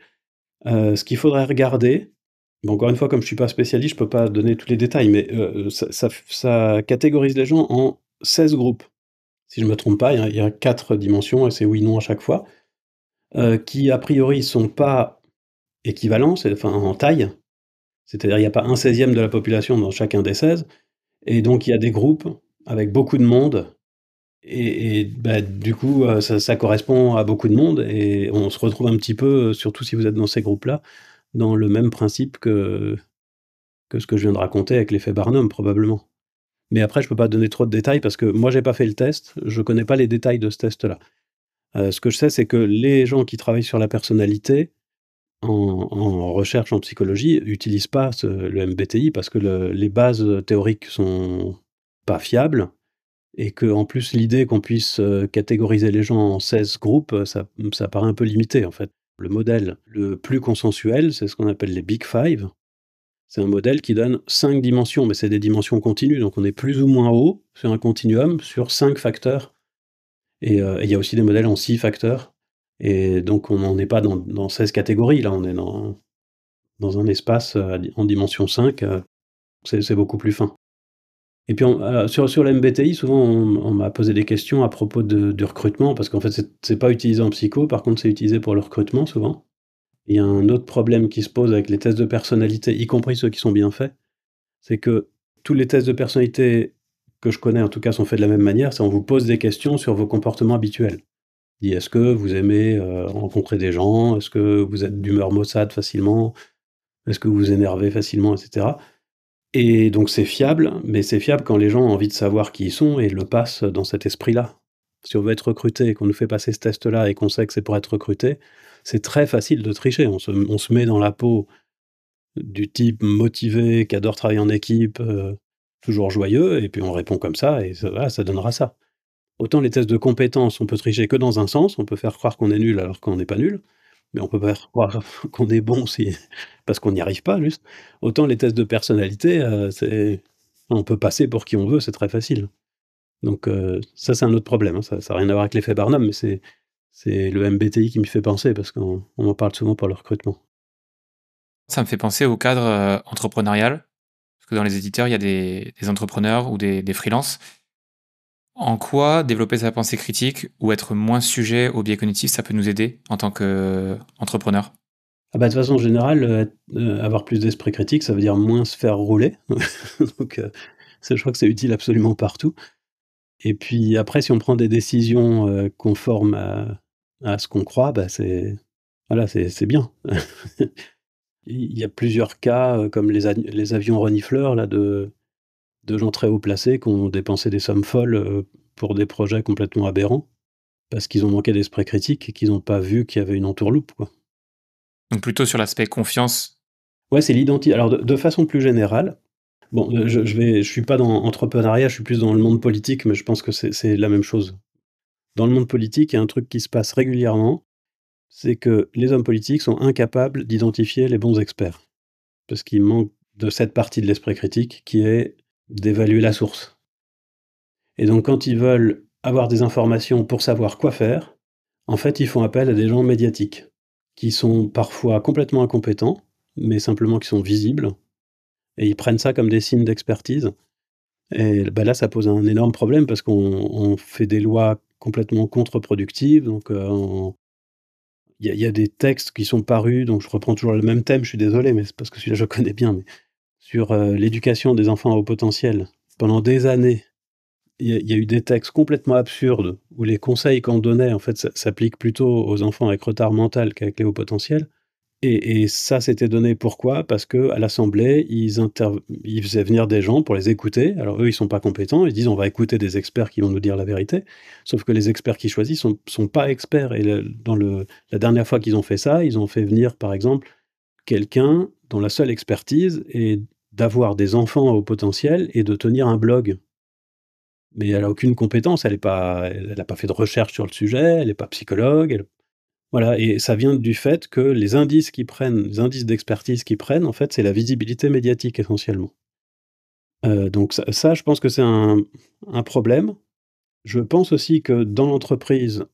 Euh, ce qu'il faudrait regarder, bon, encore une fois, comme je suis pas spécialiste, je peux pas donner tous les détails, mais euh, ça, catégorise les gens en 16 groupes. Si je me trompe pas, il y, a, quatre dimensions, et c'est oui-non à chaque fois, qui a priori sont pas équivalents, enfin en taille, c'est-à-dire, il n'y a pas un 16e de la population dans chacun des 16. Et donc, il y a des groupes avec beaucoup de monde. Et, bah, du coup, euh, ça, correspond à beaucoup de monde. Et on se retrouve un petit peu, surtout si vous êtes dans ces groupes-là, dans le même principe que, que ce que je viens de raconter avec l'effet Barnum, probablement. Mais après, je ne peux pas donner trop de détails parce que moi, j'ai pas fait le test. Je ne connais pas les détails de ce test-là. Euh, ce que je sais, c'est que les gens qui travaillent sur la personnalité en, recherche en psychologie n'utilisent pas le MBTI parce que le, les bases théoriques sont pas fiables et que en plus l'idée qu'on puisse euh, catégoriser les gens en 16 groupes, ça, ça paraît un peu limité en fait. Le modèle le plus consensuel, c'est ce qu'on appelle les Big Five. C'est un modèle qui donne cinq dimensions, mais c'est des dimensions continues, donc on est plus ou moins haut sur un continuum sur cinq facteurs. Et euh, il y a aussi des modèles en six facteurs. Et donc on n'en est pas dans, dans 16 catégories, là on est dans, dans un espace euh, en dimension 5, euh, c'est beaucoup plus fin. Et puis sur, sur l'MBTI, souvent on, m'a posé des questions à propos de, du recrutement, parce qu'en fait c'est pas utilisé en psycho, par contre c'est utilisé pour le recrutement souvent. Il y a un autre problème qui se pose avec les tests de personnalité, y compris ceux qui sont bien faits, c'est que tous les tests de personnalité que je connais en tout cas sont faits de la même manière, c'est on vous pose des questions sur vos comportements habituels. Est-ce que vous aimez euh, rencontrer des gens? Est-ce que vous êtes d'humeur maussade facilement? Est-ce que vous vous énervez facilement, etc. Et donc c'est fiable, mais c'est fiable quand les gens ont envie de savoir qui ils sont et le passent dans cet esprit-là. Si on veut être recruté et qu'on nous fait passer ce test-là et qu'on sait que c'est pour être recruté, c'est très facile de tricher. On se, met dans la peau du type motivé, qui adore travailler en équipe, euh, toujours joyeux, et puis on répond comme ça, et ça donnera ça. Autant les tests de compétences, on peut tricher que dans un sens, on peut faire croire qu'on est nul alors qu'on n'est pas nul, mais on peut faire croire qu'on est bon parce qu'on n'y arrive pas, juste. Autant les tests de personnalité, euh, on peut passer pour qui on veut, c'est très facile. Donc euh, ça, c'est un autre problème. Hein. Ça n'a rien à voir avec l'effet Barnum, mais c'est, le MBTI qui me fait penser parce qu'on en parle souvent pour le recrutement. Ça me fait penser au cadre euh, entrepreneurial, parce que dans les éditeurs, il y a des, entrepreneurs ou des, freelances. En quoi développer sa pensée critique ou être moins sujet au biais cognitif, ça peut nous aider en tant qu'entrepreneur? Ah bah, de façon générale, euh, euh, avoir plus d'esprit critique, ça veut dire moins se faire rouler. Donc, je crois que c'est utile absolument partout. Et puis après, si on prend des décisions conformes à, ce qu'on croit, bah c'est voilà, bien. Il y a plusieurs cas, euh, comme les, les avions renifleurs là, de, de gens très haut placés qui ont dépensé des sommes folles euh, pour des projets complètement aberrants, parce qu'ils ont manqué d'esprit critique et qu'ils n'ont pas vu qu'il y avait une entourloupe. Quoi. Donc plutôt sur l'aspect confiance Ouais, c'est l'identité. Alors de, façon plus générale, bon, euh, je, je, vais, je suis pas dans l'entrepreneuriat, je suis plus dans le monde politique, mais je pense que c'est la même chose dans le monde politique, il y a un truc qui se passe régulièrement, c'est que les hommes politiques sont incapables d'identifier les bons experts. Parce qu'il manque de cette partie de l'esprit critique qui est d'évaluer la source. Et donc quand ils veulent avoir des informations pour savoir quoi faire, en fait ils font appel à des gens médiatiques, qui sont parfois complètement incompétents, mais simplement qui sont visibles, et ils prennent ça comme des signes d'expertise. Et bah là, ça pose un énorme problème parce qu'on fait des lois complètement contre-productive. Donc, euh, il y, a des textes qui sont parus, donc je reprends toujours le même thème, je suis désolé, mais c'est parce que celui-là je connais bien, mais sur euh, l'éducation des enfants haut potentiel. Pendant des années, il y, a eu des textes complètement absurdes où les conseils qu'on donnait, en fait, s'appliquent plutôt aux enfants avec retard mental qu'avec les hauts potentiels. Et, ça, c'était donné pourquoi? Parce que à l'Assemblée, ils, faisaient venir des gens pour les écouter. Alors eux, ils sont pas compétents. Ils disent on va écouter des experts qui vont nous dire la vérité. Sauf que les experts qu'ils choisissent sont, sont pas experts. Et dans la dernière fois qu'ils ont fait ça, ils ont fait venir, par exemple, quelqu'un dont la seule expertise est d'avoir des enfants au potentiel et de tenir un blog. Mais elle a aucune compétence. Elle n'a pas, elle pas fait de recherche sur le sujet. Elle n'est pas psychologue. Voilà, et ça vient du fait que les indices qui prennent, les indices d'expertise qu'ils prennent, en fait, c'est la visibilité médiatique essentiellement. Euh, donc ça, je pense que c'est un, problème. Je pense aussi que dans l'entreprise,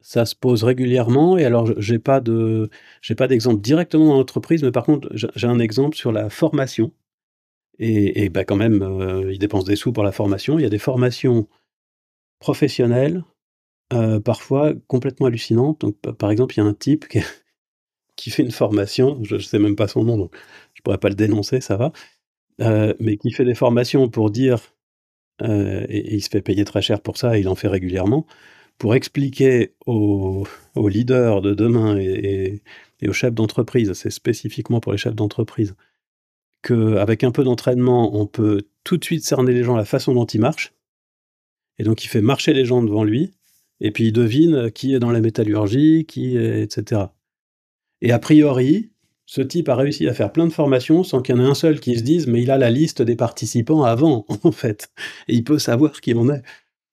ça se pose régulièrement. Et alors, j'ai pas de, j'ai pas d'exemple directement dans l'entreprise, mais par contre, j'ai un exemple sur la formation. Et, et bah, quand même, euh, ils dépensent des sous pour la formation. Il y a des formations professionnelles euh, parfois complètement hallucinante. Donc, par exemple, il y a un type qui, fait une formation, je ne sais même pas son nom, donc je pourrais pas le dénoncer, ça va, euh, mais qui fait des formations pour dire, euh, et, il se fait payer très cher pour ça, et il en fait régulièrement, pour expliquer aux, leaders de demain et, aux chefs d'entreprise, c'est spécifiquement pour les chefs d'entreprise, qu'avec un peu d'entraînement, on peut tout de suite cerner les gens la façon dont ils marchent. Et donc il fait marcher les gens devant lui, et puis il devine qui est dans la métallurgie, qui est, etc. Et a priori, ce type a réussi à faire plein de formations sans qu'il y en ait un seul qui se dise, mais il a la liste des participants avant, en fait. Et il peut savoir qui on est.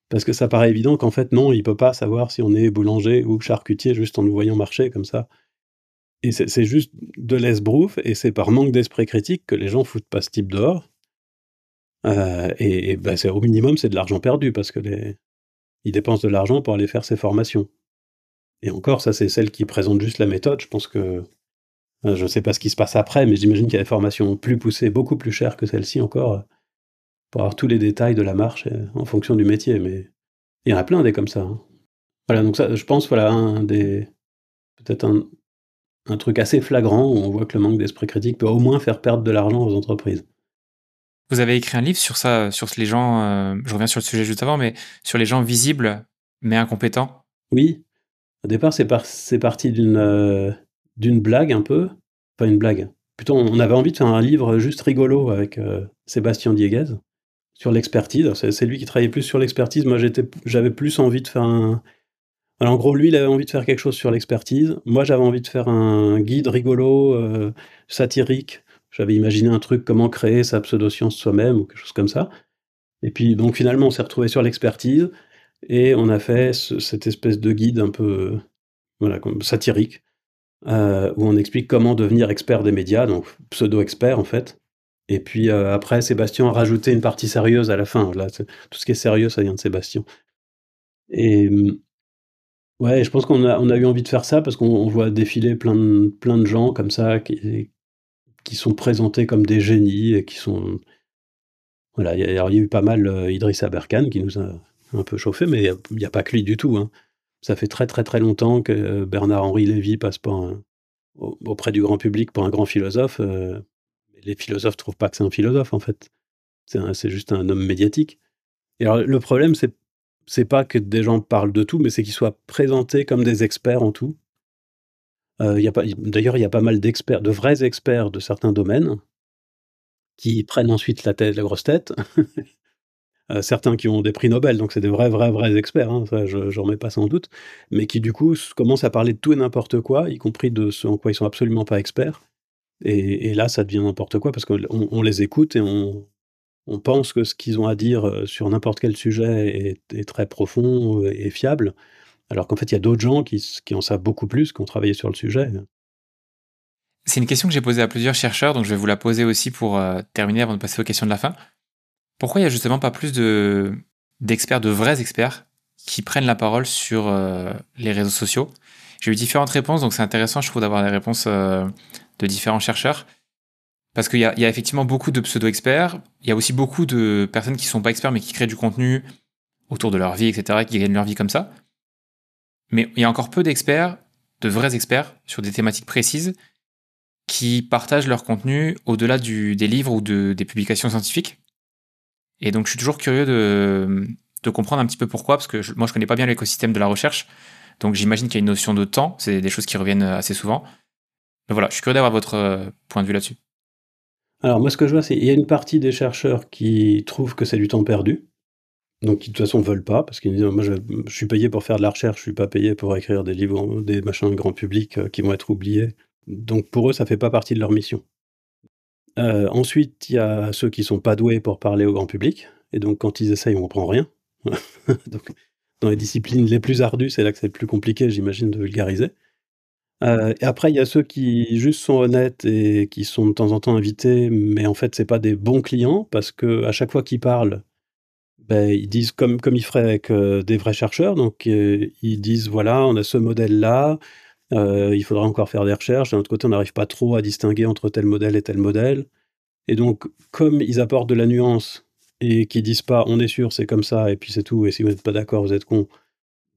Parce que ça paraît évident qu'en fait, non, il peut pas savoir si on est boulanger ou charcutier juste en nous voyant marcher comme ça. Et c'est juste de l'esbrouf, et c'est par manque d'esprit critique que les gens foutent pas ce type dehors. Euh, et, bah, au minimum, c'est de l'argent perdu, parce que les... ils dépensent de l'argent pour aller faire ces formations. Et encore, ça, c'est celle qui présente juste la méthode. Je pense que. Euh, je ne sais pas ce qui se passe après, mais j'imagine qu'il y a des formations plus poussées, beaucoup plus chères que celle-ci encore, euh, pour avoir tous les détails de la marche en fonction du métier. Mais il y en a plein des comme ça. Hein. Voilà, donc ça, je pense, voilà, un des. Peut-être un, un truc assez flagrant où on voit que le manque d'esprit critique peut au moins faire perdre de l'argent aux entreprises. Vous avez écrit un livre sur ça, sur les gens, euh, je reviens sur le sujet juste avant, mais sur les gens visibles mais incompétents. Oui. Au départ, c'est parti d'une euh, blague un peu. Pas une blague. Plutôt, on avait envie de faire un livre juste rigolo avec euh, Sébastien Dieguez sur l'expertise. C'est lui qui travaillait plus sur l'expertise. Moi, j'avais plus envie de faire un, alors en gros, lui, il avait envie de faire quelque chose sur l'expertise. Moi, j'avais envie de faire un guide rigolo, euh, satirique. J'avais imaginé un truc, comment créer sa pseudo-science soi-même, ou quelque chose comme ça. Et puis, donc finalement, on s'est retrouvé sur l'expertise, et on a fait cette espèce de guide un peu voilà, comme satirique, euh, où on explique comment devenir expert des médias, donc pseudo-expert en fait. Et puis euh, après, Sébastien a rajouté une partie sérieuse à la fin. Là, tout ce qui est sérieux, ça vient de Sébastien. Et hum, Ouais, je pense qu'on a, eu envie de faire ça parce qu'on voit défiler plein de, gens comme ça qui, sont présentés comme des génies et qui sont. Voilà, il y, a eu pas mal euh, Idriss Aberkan qui nous a un peu chauffé, mais il n'y a, pas que lui du tout. Hein. Ça fait très très très longtemps que euh, Bernard-Henri Lévy passe auprès du grand public pour un grand philosophe. Euh, les philosophes trouvent pas que c'est un philosophe en fait. C'est juste un homme médiatique. Et alors, le problème, c'est c'est pas que des gens parlent de tout, mais c'est qu'ils soient présentés comme des experts en tout. Euh, d'ailleurs, il y a pas mal d'experts, de vrais experts de certains domaines, qui prennent ensuite la, tête, la grosse tête. Euh, certains qui ont des prix Nobel, donc c'est des vrais, vrais, vrais experts, hein, je n'en remets pas sans doute, mais qui du coup commencent à parler de tout et n'importe quoi, y compris de ce en quoi ils sont absolument pas experts. Et, là, ça devient n'importe quoi parce qu'on on les écoute et on, pense que ce qu'ils ont à dire euh, sur n'importe quel sujet est, très profond euh, et fiable, alors qu'en fait, il y a d'autres gens qui, en savent beaucoup plus, qui ont travaillé sur le sujet. C'est une question que j'ai posée à plusieurs chercheurs, donc je vais vous la poser aussi pour euh, terminer avant de passer aux questions de la fin. Pourquoi il n'y a justement pas plus de, d'experts, de vrais experts, qui prennent la parole sur les réseaux sociaux? J'ai eu différentes réponses, donc c'est intéressant, je trouve, d'avoir les réponses de différents chercheurs. Parce qu'il y, a effectivement beaucoup de pseudo-experts. Il y a aussi beaucoup de personnes qui ne sont pas experts, mais qui créent du contenu autour de leur vie, etc., qui gagnent leur vie comme ça. Mais il y a encore peu d'experts, de vrais experts, sur des thématiques précises, qui partagent leur contenu au-delà des livres ou des publications scientifiques. Et donc, je suis toujours curieux de, comprendre un petit peu pourquoi, parce que moi, je connais pas bien l'écosystème de la recherche. Donc, j'imagine qu'il y a une notion de temps. C'est des choses qui reviennent assez souvent. Mais voilà, je suis curieux d'avoir votre euh, point de vue là-dessus. Alors moi ce que je vois c'est qu'il y a une partie des chercheurs qui trouvent que c'est du temps perdu, donc qui de toute façon veulent pas, parce qu'ils disent moi je, suis payé pour faire de la recherche, je suis pas payé pour écrire des livres, des machins de grand public euh, qui vont être oubliés. Donc pour eux ça fait pas partie de leur mission. Euh, ensuite il y a ceux qui sont pas doués pour parler au grand public, et donc quand ils essayent on comprend rien. dans les disciplines les plus ardues, c'est là que c'est le plus compliqué, j'imagine, de vulgariser. Euh, et après, il y a ceux qui juste sont honnêtes et qui sont de temps en temps invités, mais en fait, c'est pas des bons clients parce que à chaque fois qu'ils parlent, ben, ils disent comme, comme ils feraient avec euh, des vrais chercheurs. Donc, euh, ils disent voilà, on a ce modèle-là, il faudra encore faire des recherches. D'un autre côté, on n'arrive pas trop à distinguer entre tel modèle et tel modèle. Et donc, comme ils apportent de la nuance et qu'ils disent pas on est sûr, c'est comme ça, et puis c'est tout, et si vous n'êtes pas d'accord, vous êtes con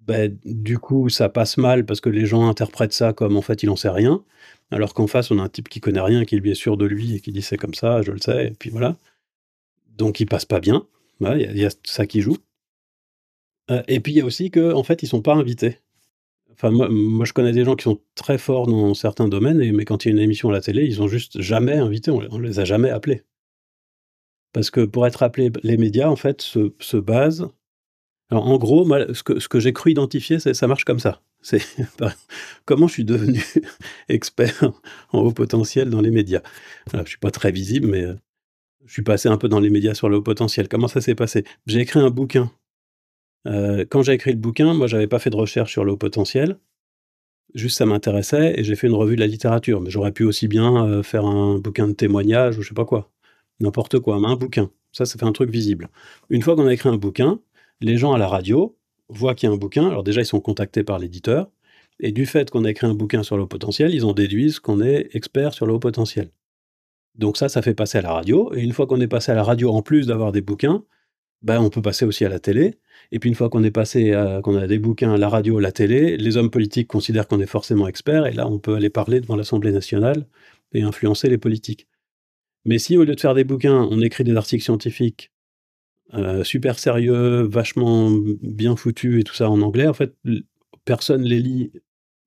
ben, du coup, ça passe mal parce que les gens interprètent ça comme en fait il en sait rien, alors qu'en face on a un type qui connaît rien, qui lui est sûr de lui et qui dit c'est comme ça, je le sais, et puis voilà. Donc il passe pas bien. Il y, a ça qui joue. Euh, et puis il y a aussi que en fait ils sont pas invités. Enfin moi, je connais des gens qui sont très forts dans certains domaines, mais quand il y a une émission à la télé, ils ont juste jamais invité, on, ne les a jamais appelés. Parce que pour être appelé, les médias en fait se basent en gros, ce que, j'ai cru identifier, ça marche comme ça. Comment je suis devenu expert en haut potentiel dans les médias. Alors, je suis pas très visible, mais euh, je suis passé un peu dans les médias sur le haut potentiel. Comment ça s'est passé? J'ai écrit un bouquin. Euh, quand j'ai écrit le bouquin, moi, j'avais pas fait de recherche sur le haut potentiel. Juste, ça m'intéressait et j'ai fait une revue de la littérature. Mais j'aurais pu aussi bien euh, faire un bouquin de témoignages ou je sais pas quoi. N'importe quoi, mais un bouquin. Ça, ça fait un truc visible. Une fois qu'on a écrit un bouquin, les gens à la radio voient qu'il y a un bouquin. Alors déjà, ils sont contactés par l'éditeur. Et du fait qu'on a écrit un bouquin sur le haut potentiel, ils en déduisent qu'on est expert sur le haut potentiel. Donc ça, ça fait passer à la radio. Et une fois qu'on est passé à la radio, en plus d'avoir des bouquins, ben, on peut passer aussi à la télé. Et puis une fois qu'on est passé, qu'on a des bouquins, la radio, la télé, les hommes politiques considèrent qu'on est forcément expert, et là on peut aller parler devant l'Assemblée nationale et influencer les politiques. Mais si au lieu de faire des bouquins, on écrit des articles scientifiques euh, super sérieux, vachement bien foutus et tout ça en anglais, en fait, personne les lit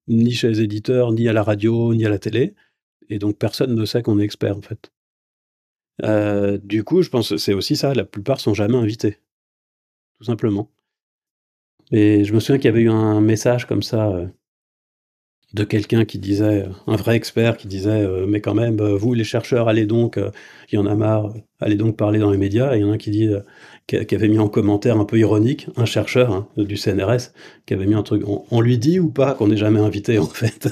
ni chez les éditeurs, ni à la radio, ni à la télé, et donc personne ne sait qu'on est expert en fait. Euh, du coup, je pense que c'est aussi ça, la plupart sont jamais invités. Tout simplement. Et je me souviens qu'il y avait eu un message comme ça euh, de quelqu'un qui disait, un vrai expert qui disait, mais quand même, vous les chercheurs, allez donc, il y en a marre, allez donc parler dans les médias. Et il y en a un qui dit, qui, avait mis en commentaire un peu ironique, un chercheur hein, du CNRS, qui avait mis un truc, on, on lui dit ou pas qu'on n'est jamais invité en fait?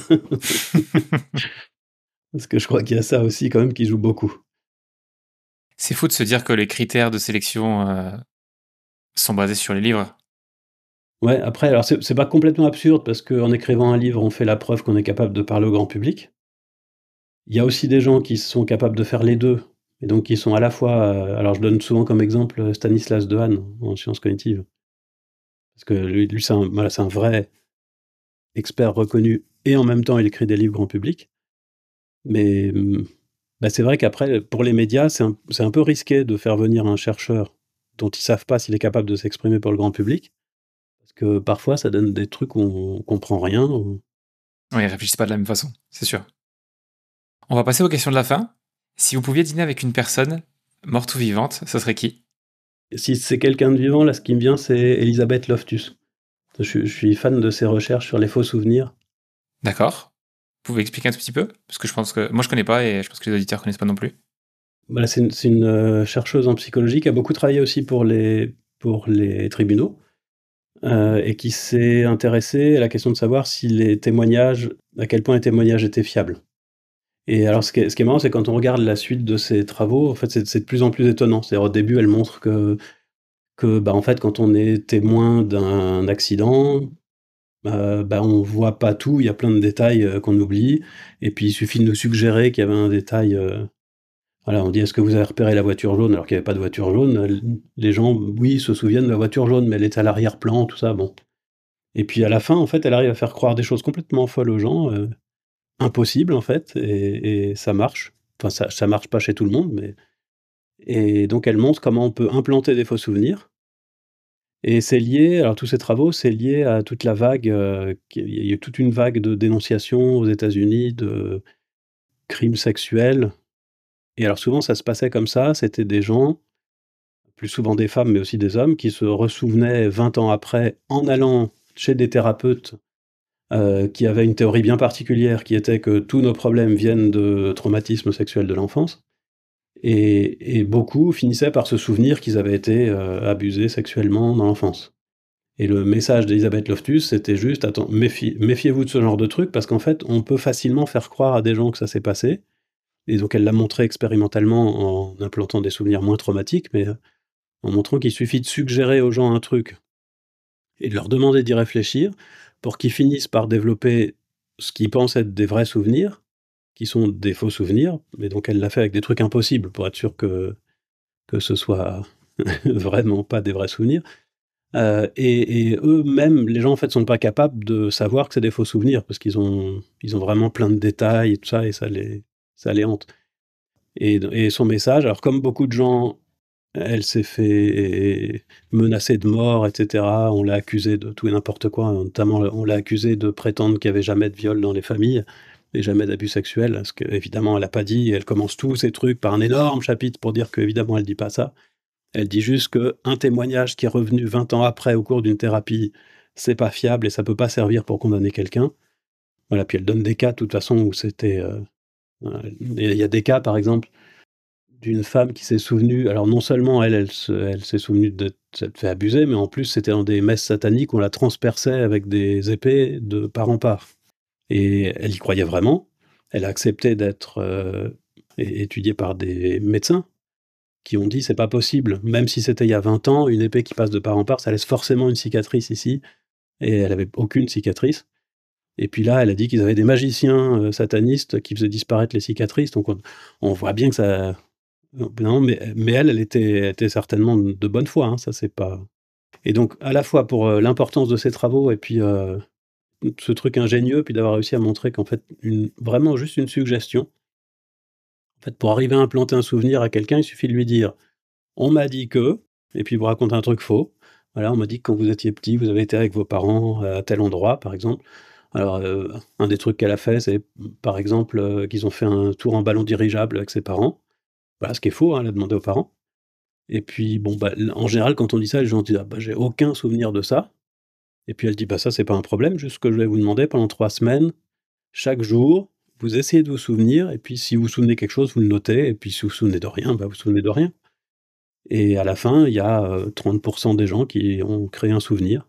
Parce que je crois qu'il y a ça aussi quand même qui joue beaucoup. C'est fou de se dire que les critères de sélection euh, sont basés sur les livres. Ouais, après, alors c'est pas complètement absurde parce qu'en écrivant un livre, on fait la preuve qu'on est capable de parler au grand public. Il y a aussi des gens qui sont capables de faire les deux, et donc qui sont à la fois. Euh, alors je donne souvent comme exemple Stanislas Dehaene en sciences cognitives. Parce que lui, c'est un, vrai expert reconnu et en même temps il écrit des livres grand public. Mais hum, bah, c'est vrai qu'après, pour les médias, c'est un, peu risqué de faire venir un chercheur dont ils savent pas s'il est capable de s'exprimer pour le grand public. Parce que parfois, ça donne des trucs où on comprend rien. Oui, ils réfléchissent pas de la même façon, c'est sûr. On va passer aux questions de la fin. Si vous pouviez dîner avec une personne, morte ou vivante, ce serait qui? Si c'est quelqu'un de vivant, là, ce qui me vient, c'est Elisabeth Loftus. je, suis fan de ses recherches sur les faux souvenirs. D'accord. Vous pouvez expliquer un tout petit peu? Parce que je pense que moi je connais pas et je pense que les auditeurs connaissent pas non plus. Voilà, c'est une, euh, chercheuse en psychologie qui a beaucoup travaillé aussi pour les, pour les tribunaux euh, et qui s'est intéressée à la question de savoir si les témoignages, à quel point les témoignages étaient fiables. Et alors ce qui est, marrant, c'est quand on regarde la suite de ses travaux, en fait, c'est de plus en plus étonnant. C'est-à-dire au début, elle montre que, que bah, en fait, quand on est témoin d'un accident, euh, bah, on voit pas tout, il y a plein de détails euh, qu'on oublie, et puis il suffit de nous suggérer qu'il y avait un détail. Euh, voilà, on dit est-ce que vous avez repéré la voiture jaune? Alors qu'il n'y avait pas de voiture jaune Les gens, oui, se souviennent de la voiture jaune, mais elle est à l'arrière-plan, tout ça, bon. Et puis à la fin, en fait, elle arrive à faire croire des choses complètement folles aux gens, impossibles en fait, et, ça marche. Enfin, ça, ça marche pas chez tout le monde, mais. Et donc elle montre comment on peut implanter des faux souvenirs et c'est lié, alors tous ces travaux, c'est lié à toute la vague, euh, il y a eu toute une vague de dénonciations aux États-Unis de crimes sexuels. Et alors souvent, ça se passait comme ça, c'était des gens, plus souvent des femmes, mais aussi des hommes, qui se ressouvenaient 20 ans après en allant chez des thérapeutes euh, qui avaient une théorie bien particulière, qui était que tous nos problèmes viennent de traumatismes sexuels de l'enfance. Et, beaucoup finissaient par se souvenir qu'ils avaient été euh, abusés sexuellement dans l'enfance. Et le message d'Elisabeth Loftus, c'était juste, attends, méfiez-vous de ce genre de truc, parce qu'en fait, on peut facilement faire croire à des gens que ça s'est passé. Et donc, elle l'a montré expérimentalement en implantant des souvenirs moins traumatiques, mais euh, en montrant qu'il suffit de suggérer aux gens un truc et de leur demander d'y réfléchir pour qu'ils finissent par développer ce qu'ils pensent être des vrais souvenirs, qui sont des faux souvenirs, mais donc elle l'a fait avec des trucs impossibles pour être sûr que, que ce soit vraiment pas des vrais souvenirs. Euh, et, eux-mêmes, les gens en fait sont pas capables de savoir que c'est des faux souvenirs parce qu'ils ont, ils ont vraiment plein de détails et tout ça et ça les, ça les hante. Et, et son message, alors comme beaucoup de gens, elle s'est fait menacer de mort, etc. On l'a accusé de tout et n'importe quoi, notamment on l'a accusé de prétendre qu'il n'y avait jamais de viol dans les familles et jamais d'abus sexuels, parce qu'évidemment, elle n'a pas dit, elle commence tous ces trucs par un énorme chapitre pour dire qu'évidemment, elle ne dit pas ça. Elle dit juste qu'un témoignage qui est revenu 20 ans après au cours d'une thérapie, c'est pas fiable et ça peut pas servir pour condamner quelqu'un. Voilà, puis elle donne des cas, de toute façon, où c'était. Euh, il y a des cas, par exemple, d'une femme qui s'est souvenue. Alors, non seulement elle, elle, s'est souvenue de s'être fait abuser, mais en plus, c'était dans des messes sataniques où on la transperçait avec des épées de part en part. Et elle y croyait vraiment. Elle a accepté d'être euh, étudiée par des médecins qui ont dit c'est pas possible, même si c'était il y a 20 ans, une épée qui passe de part en part, ça laisse forcément une cicatrice ici. Et elle avait aucune cicatrice. Et puis là, elle a dit qu'ils avaient des magiciens euh, satanistes qui faisaient disparaître les cicatrices. Donc on, voit bien que ça. Non, mais, elle, elle était, certainement de bonne foi. Hein, ça, c'est pas. Et donc, à la fois pour euh, l'importance de ses travaux et puis euh, ce truc ingénieux, puis d'avoir réussi à montrer qu'en fait, vraiment juste une suggestion. En fait, pour arriver à implanter un souvenir à quelqu'un, il suffit de lui dire On m'a dit que, et puis vous raconte un truc faux. Voilà, on m'a dit que quand vous étiez petit, vous avez été avec vos parents à tel endroit, par exemple. Alors, euh, un des trucs qu'elle a fait, c'est par exemple euh, qu'ils ont fait un tour en ballon dirigeable avec ses parents. Voilà, ce qui est faux, hein, elle a demandé aux parents. Et puis, bon, bah, en général, quand on dit ça, les gens disent ah, bah, j'ai aucun souvenir de ça. Et puis elle dit bah, ça, c'est pas un problème, juste ce que je vais vous demander pendant trois semaines, chaque jour, vous essayez de vous souvenir, et puis si vous vous souvenez quelque chose, vous le notez, et puis si vous vous souvenez de rien, bah, vous vous souvenez de rien. Et à la fin, il y a 30% euh, des gens qui ont créé un souvenir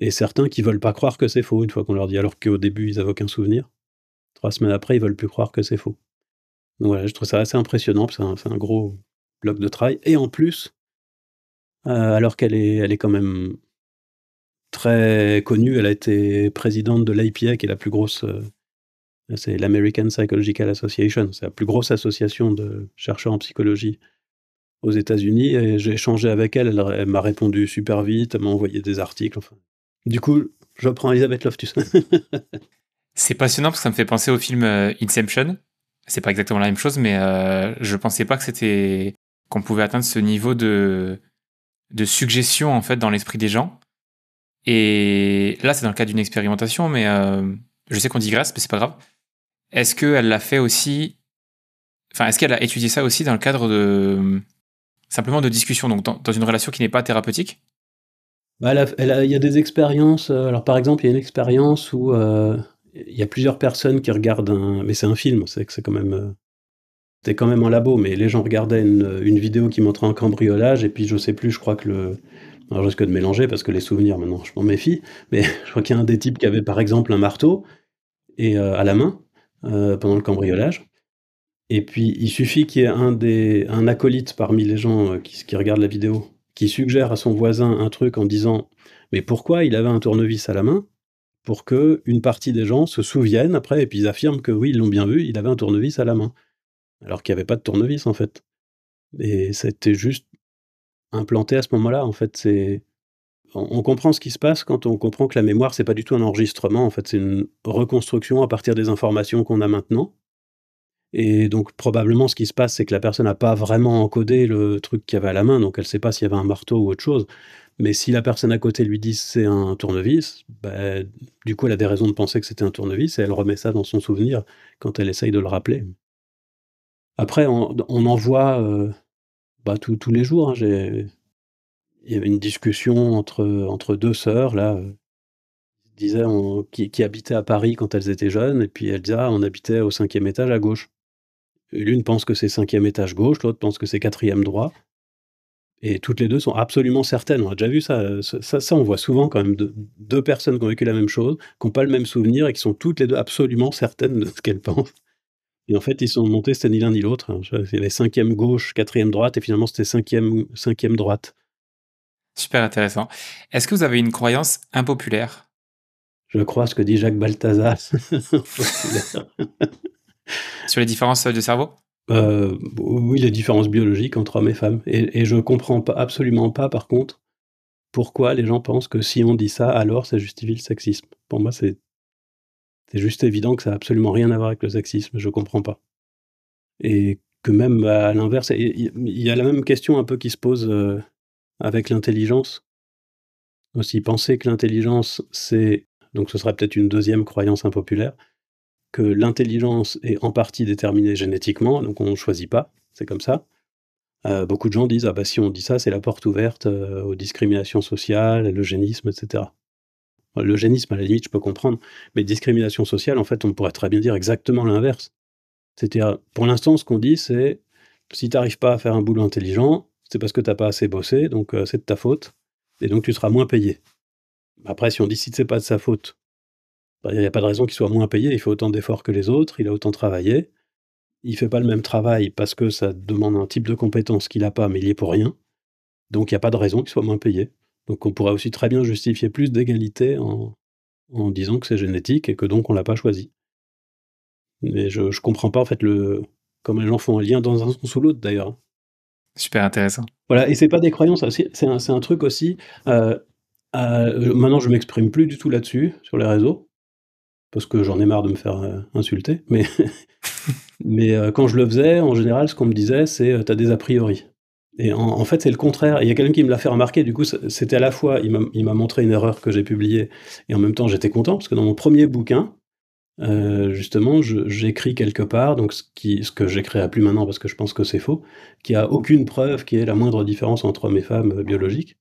et certains qui veulent pas croire que c'est faux une fois qu'on leur dit, alors qu'au début ils n'avaient aucun souvenir. Trois semaines après, ils veulent plus croire que c'est faux. Donc voilà, je trouve ça assez impressionnant, c'est un, gros bloc de travail. Et en plus, euh, alors qu'elle est, elle est quand même très connue, elle a été présidente de l'IPA, qui est la plus grosse, euh, c'est l'American Psychological Association, c'est la plus grosse association de chercheurs en psychologie aux États-Unis. Et j'ai échangé avec elle, elle, elle m'a répondu super vite, elle m'a envoyé des articles. Enfin, du coup, je prends Elisabeth Loftus. c'est passionnant parce que ça me fait penser au film euh, Inception. C'est pas exactement la même chose, mais euh, je pensais pas que c'était qu'on pouvait atteindre ce niveau de de suggestion en fait dans l'esprit des gens. Et là, c'est dans le cadre d'une expérimentation, mais euh, je sais qu'on digresse, mais c'est pas grave. Est-ce qu'elle l'a fait aussi Enfin, est-ce qu'elle a étudié ça aussi dans le cadre de simplement de discussion, donc dans une relation qui n'est pas thérapeutique? Bah, il y a des expériences. Euh, alors, par exemple, il y a une expérience où euh, il y a plusieurs personnes qui regardent un. Mais c'est un film, c'est que c'est quand même. Euh, c'était quand même en labo, mais les gens regardaient une, vidéo qui montrait un cambriolage, et puis je sais plus, je crois que le. Alors, je risque de mélanger parce que les souvenirs, maintenant, je m'en méfie, mais je crois qu'il y a un des types qui avait par exemple un marteau et, à la main pendant le cambriolage. Et puis, il suffit qu'il y ait un, des, un acolyte parmi les gens qui, qui regardent la vidéo qui suggère à son voisin un truc en disant mais pourquoi il avait un tournevis à la main pour que une partie des gens se souviennent après et puis ils affirment que oui ils l'ont bien vu il avait un tournevis à la main. Alors qu'il n'y avait pas de tournevis en fait. Et c'était juste implanté à ce moment-là en fait c'est on, comprend ce qui se passe quand on comprend que la mémoire c'est pas du tout un enregistrement en fait c'est une reconstruction à partir des informations qu'on a maintenant. Et donc probablement ce qui se passe, c'est que la personne n'a pas vraiment encodé le truc qu'il y avait à la main, donc elle ne sait pas s'il y avait un marteau ou autre chose. Mais si la personne à côté lui dit c'est un tournevis, bah, du coup elle a des raisons de penser que c'était un tournevis et elle remet ça dans son souvenir quand elle essaye de le rappeler. Après, on, en voit euh, bah, tous les jours. Hein, il y avait une discussion entre, deux sœurs, là, euh, qui, qui, habitaient à Paris quand elles étaient jeunes, et puis elles disaient ah, on habitait au cinquième étage à gauche. L'une pense que c'est cinquième étage gauche, l'autre pense que c'est quatrième droit. Et toutes les deux sont absolument certaines. On a déjà vu ça. Ça, ça on voit souvent quand même deux personnes qui ont vécu la même chose, qui n'ont pas le même souvenir et qui sont toutes les deux absolument certaines de ce qu'elles pensent. Et en fait, ils sont montés, c'était ni l'un ni l'autre. Il y avait cinquième gauche, quatrième droite, et finalement c'était cinquième, cinquième droite. Super intéressant. Est-ce que vous avez une croyance impopulaire? Je crois ce que dit Jacques Balthazar. Sur les différences de cerveau? Euh, Oui, les différences biologiques entre hommes et femmes. Et, je comprends pas, absolument pas, par contre, pourquoi les gens pensent que si on dit ça, alors ça justifie le sexisme. Pour moi, c'est juste évident que ça n'a absolument rien à voir avec le sexisme. Je comprends pas. Et que même à l'inverse, il y a la même question un peu qui se pose euh, avec l'intelligence. Aussi, penser que l'intelligence, c'est donc ce serait peut-être une deuxième croyance impopulaire que l'intelligence est en partie déterminée génétiquement, donc on ne choisit pas, c'est comme ça. Euh, beaucoup de gens disent ah bah si on dit ça, c'est la porte ouverte euh, aux discriminations sociales, l'eugénisme, etc. L'eugénisme, à la limite, je peux comprendre, mais discrimination sociale, en fait, on pourrait très bien dire exactement l'inverse. C'est-à-dire, pour l'instant, ce qu'on dit, c'est si tu n'arrives pas à faire un boulot intelligent, c'est parce que tu n'as pas assez bossé, donc euh, c'est de ta faute, et donc tu seras moins payé. Après, si on dit si c'est pas de sa faute, Il n'y a pas de raison qu'il soit moins payé, il fait autant d'efforts que les autres, il a autant travaillé. Il fait pas le même travail parce que ça demande un type de compétence qu'il n'a pas, mais il y est pour rien. Donc il n'y a pas de raison qu'il soit moins payé. Donc on pourrait aussi très bien justifier plus d'égalité en, en disant que c'est génétique et que donc on l'a pas choisi. Mais je, je comprends pas en fait le comment les gens font un lien dans un sens ou l'autre d'ailleurs. Super intéressant. Voilà, et c'est pas des croyances, c'est un, un, truc aussi. Euh, euh, maintenant, je m'exprime plus du tout là-dessus sur les réseaux parce que j'en ai marre de me faire euh, insulter. Mais, mais euh, quand je le faisais, en général, ce qu'on me disait, c'est euh, t'as des a priori. Et en, en fait, c'est le contraire. Il y a quelqu'un qui me l'a fait remarquer. Du coup, c'était à la fois, il m'a montré une erreur que j'ai publiée, et en même temps, j'étais content parce que dans mon premier bouquin, justement, j'écris quelque part, donc ce, qui, ce que j'écrirai plus maintenant parce que je pense que c'est faux, qu'il n'y a aucune preuve qu'il y ait la moindre différence entre hommes et femmes biologiques,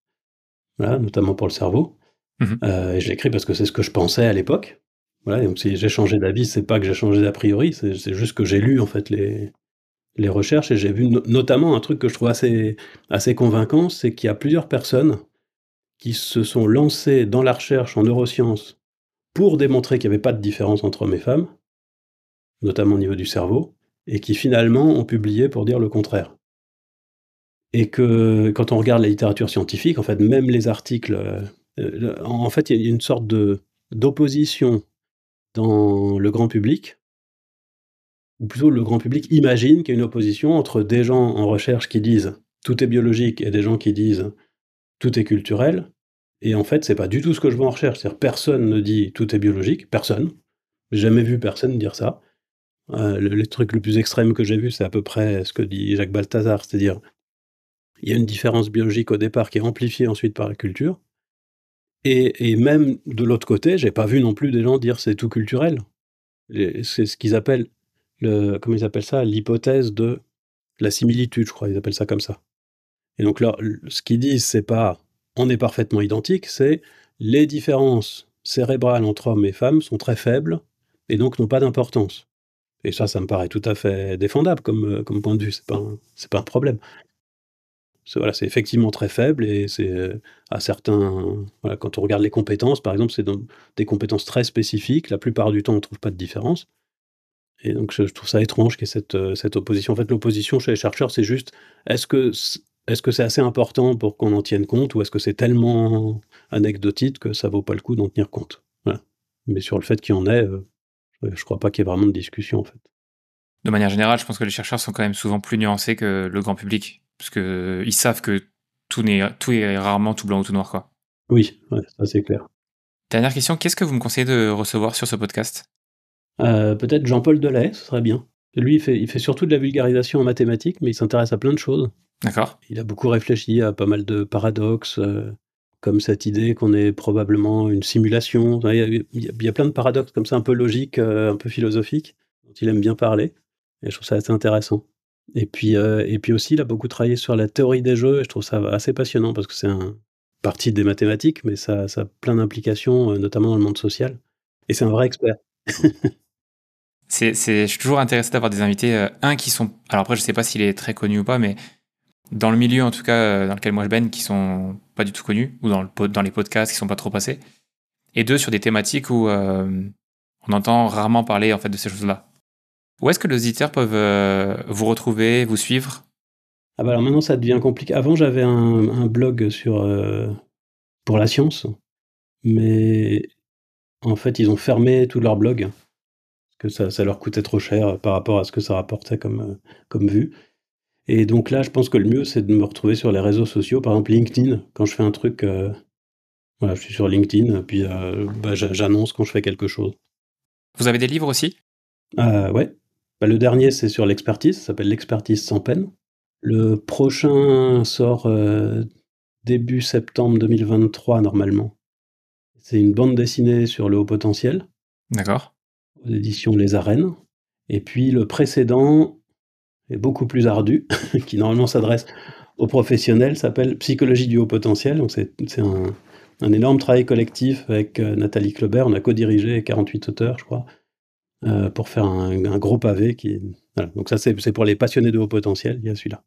voilà, notamment pour le cerveau. Mmh euh, et je l'écris parce que c'est ce que je pensais à l'époque. Voilà, donc si j'ai changé d'avis, c'est pas que j'ai changé d'a priori, c'est juste que j'ai lu en fait les, les recherches et j'ai vu no notamment un truc que je trouve assez, assez convaincant, c'est qu'il y a plusieurs personnes qui se sont lancées dans la recherche en neurosciences pour démontrer qu'il n'y avait pas de différence entre hommes et femmes, notamment au niveau du cerveau, et qui finalement ont publié pour dire le contraire. Et que quand on regarde la littérature scientifique, en fait, même les articles, euh, en fait, il y a une sorte d'opposition dans le grand public, ou plutôt le grand public imagine qu'il y a une opposition entre des gens en recherche qui disent tout est biologique et des gens qui disent tout est culturel, et en fait, c'est pas du tout ce que je vois en recherche. C'est-à-dire, personne ne dit tout est biologique, personne. J'ai jamais vu personne dire ça. Euh, le, le, truc le plus extrême que j'ai vu, c'est à peu près ce que dit Jacques Balthazar, c'est-à-dire, il y a une différence biologique au départ qui est amplifiée ensuite par la culture. Et, même de l'autre côté, j'ai pas vu non plus des gens dire c'est tout culturel. C'est ce qu'ils appellent, le, comment ils appellent ça, l'hypothèse de la similitude, je crois, ils appellent ça comme ça. Et donc là, ce qu'ils disent, c'est pas on est parfaitement identique, c'est les différences cérébrales entre hommes et femmes sont très faibles et donc n'ont pas d'importance. Et ça, ça me paraît tout à fait défendable comme, euh, point de vue, c'est pas, pas un problème. C'est voilà, effectivement très faible et c'est euh, à certains. Voilà, quand on regarde les compétences, par exemple, c'est des compétences très spécifiques. La plupart du temps, on ne trouve pas de différence. Et donc, je, trouve ça étrange qu'il y ait cette, euh, cette opposition. En fait, l'opposition chez les chercheurs, c'est juste est-ce que est-ce que c'est assez important pour qu'on en tienne compte ou est-ce que c'est tellement anecdotique que ça vaut pas le coup d'en tenir compte? Mais sur le fait qu'il y en ait, euh, je crois pas qu'il y ait vraiment de discussion en fait. De manière générale, je pense que les chercheurs sont quand même souvent plus nuancés que le grand public, parce que ils savent que tout, tout est rarement tout blanc ou tout noir quoi. Oui, ouais, ça c'est clair. Dernière question, qu'est-ce que vous me conseillez de recevoir sur ce podcast? Euh, Peut-être Jean-Paul Delay, ce serait bien. Lui, il fait, il fait surtout de la vulgarisation en mathématiques, mais il s'intéresse à plein de choses. D'accord. Il a beaucoup réfléchi à pas mal de paradoxes, euh, comme cette idée qu'on est probablement une simulation. Il y, a, il y, a, plein de paradoxes comme ça, un peu logiques, euh, un peu philosophiques, dont il aime bien parler. Et je trouve ça assez intéressant. Et puis, euh, et puis aussi, il a beaucoup travaillé sur la théorie des jeux, et je trouve ça assez passionnant parce que c'est un partie des mathématiques, mais ça, a plein d'implications, euh, notamment dans le monde social. Et c'est un vrai expert. c'est, je suis toujours intéressé d'avoir des invités, euh, un qui sont. Alors après, je sais pas s'il est très connu ou pas, mais dans le milieu en tout cas dans lequel moi je baigne qui sont pas du tout connus ou dans, le, dans les podcasts qui sont pas trop passés et deux sur des thématiques où on entend rarement parler en fait de ces choses-là. Où est-ce que les auditeurs peuvent euh, vous retrouver, vous suivre? Ah bah alors maintenant ça devient compliqué. Avant j'avais un, un, blog sur euh, pour la science, mais en fait ils ont fermé tout leur blog parce que ça, ça leur coûtait trop cher par rapport à ce que ça rapportait comme, comme vue. Et donc là, je pense que le mieux, c'est de me retrouver sur les réseaux sociaux, par exemple LinkedIn, quand je fais un truc. Euh, voilà, je suis sur LinkedIn, puis euh, bah, j'annonce quand je fais quelque chose. Vous avez des livres aussi? Euh, Ouais. Bah, le dernier, c'est sur l'expertise, ça s'appelle L'expertise sans peine. Le prochain sort euh, début septembre 2023, normalement. C'est une bande dessinée sur le haut potentiel. D'accord. Aux éditions Les Arènes. Et puis le précédent, est beaucoup plus ardu, qui normalement s'adresse aux professionnels, s'appelle Psychologie du haut potentiel. Donc c'est un, un, énorme travail collectif avec euh, Nathalie Kleber. On a co-dirigé 48 auteurs, je crois, euh, pour faire un, un, gros pavé. Qui, voilà. Donc ça, c'est pour les passionnés de haut potentiel, il y a celui-là.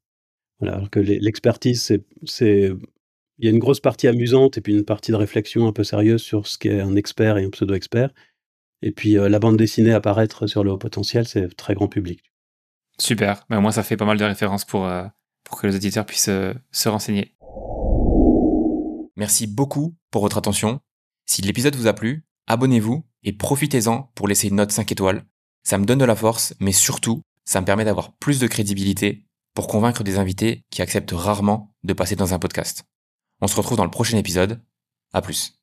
Voilà, alors que l'expertise, c'est il y a une grosse partie amusante et puis une partie de réflexion un peu sérieuse sur ce qu'est un expert et un pseudo-expert. Et puis la bande dessinée apparaître sur le haut potentiel, c'est très grand public. Super, mais au moins ça fait pas mal de références pour, pour que les auditeurs puissent se renseigner. Merci beaucoup pour votre attention. Si l'épisode vous a plu, abonnez-vous et profitez-en pour laisser une note 5 étoiles. Ça me donne de la force, mais surtout, ça me permet d'avoir plus de crédibilité pour convaincre des invités qui acceptent rarement de passer dans un podcast. On se retrouve dans le prochain épisode. À plus.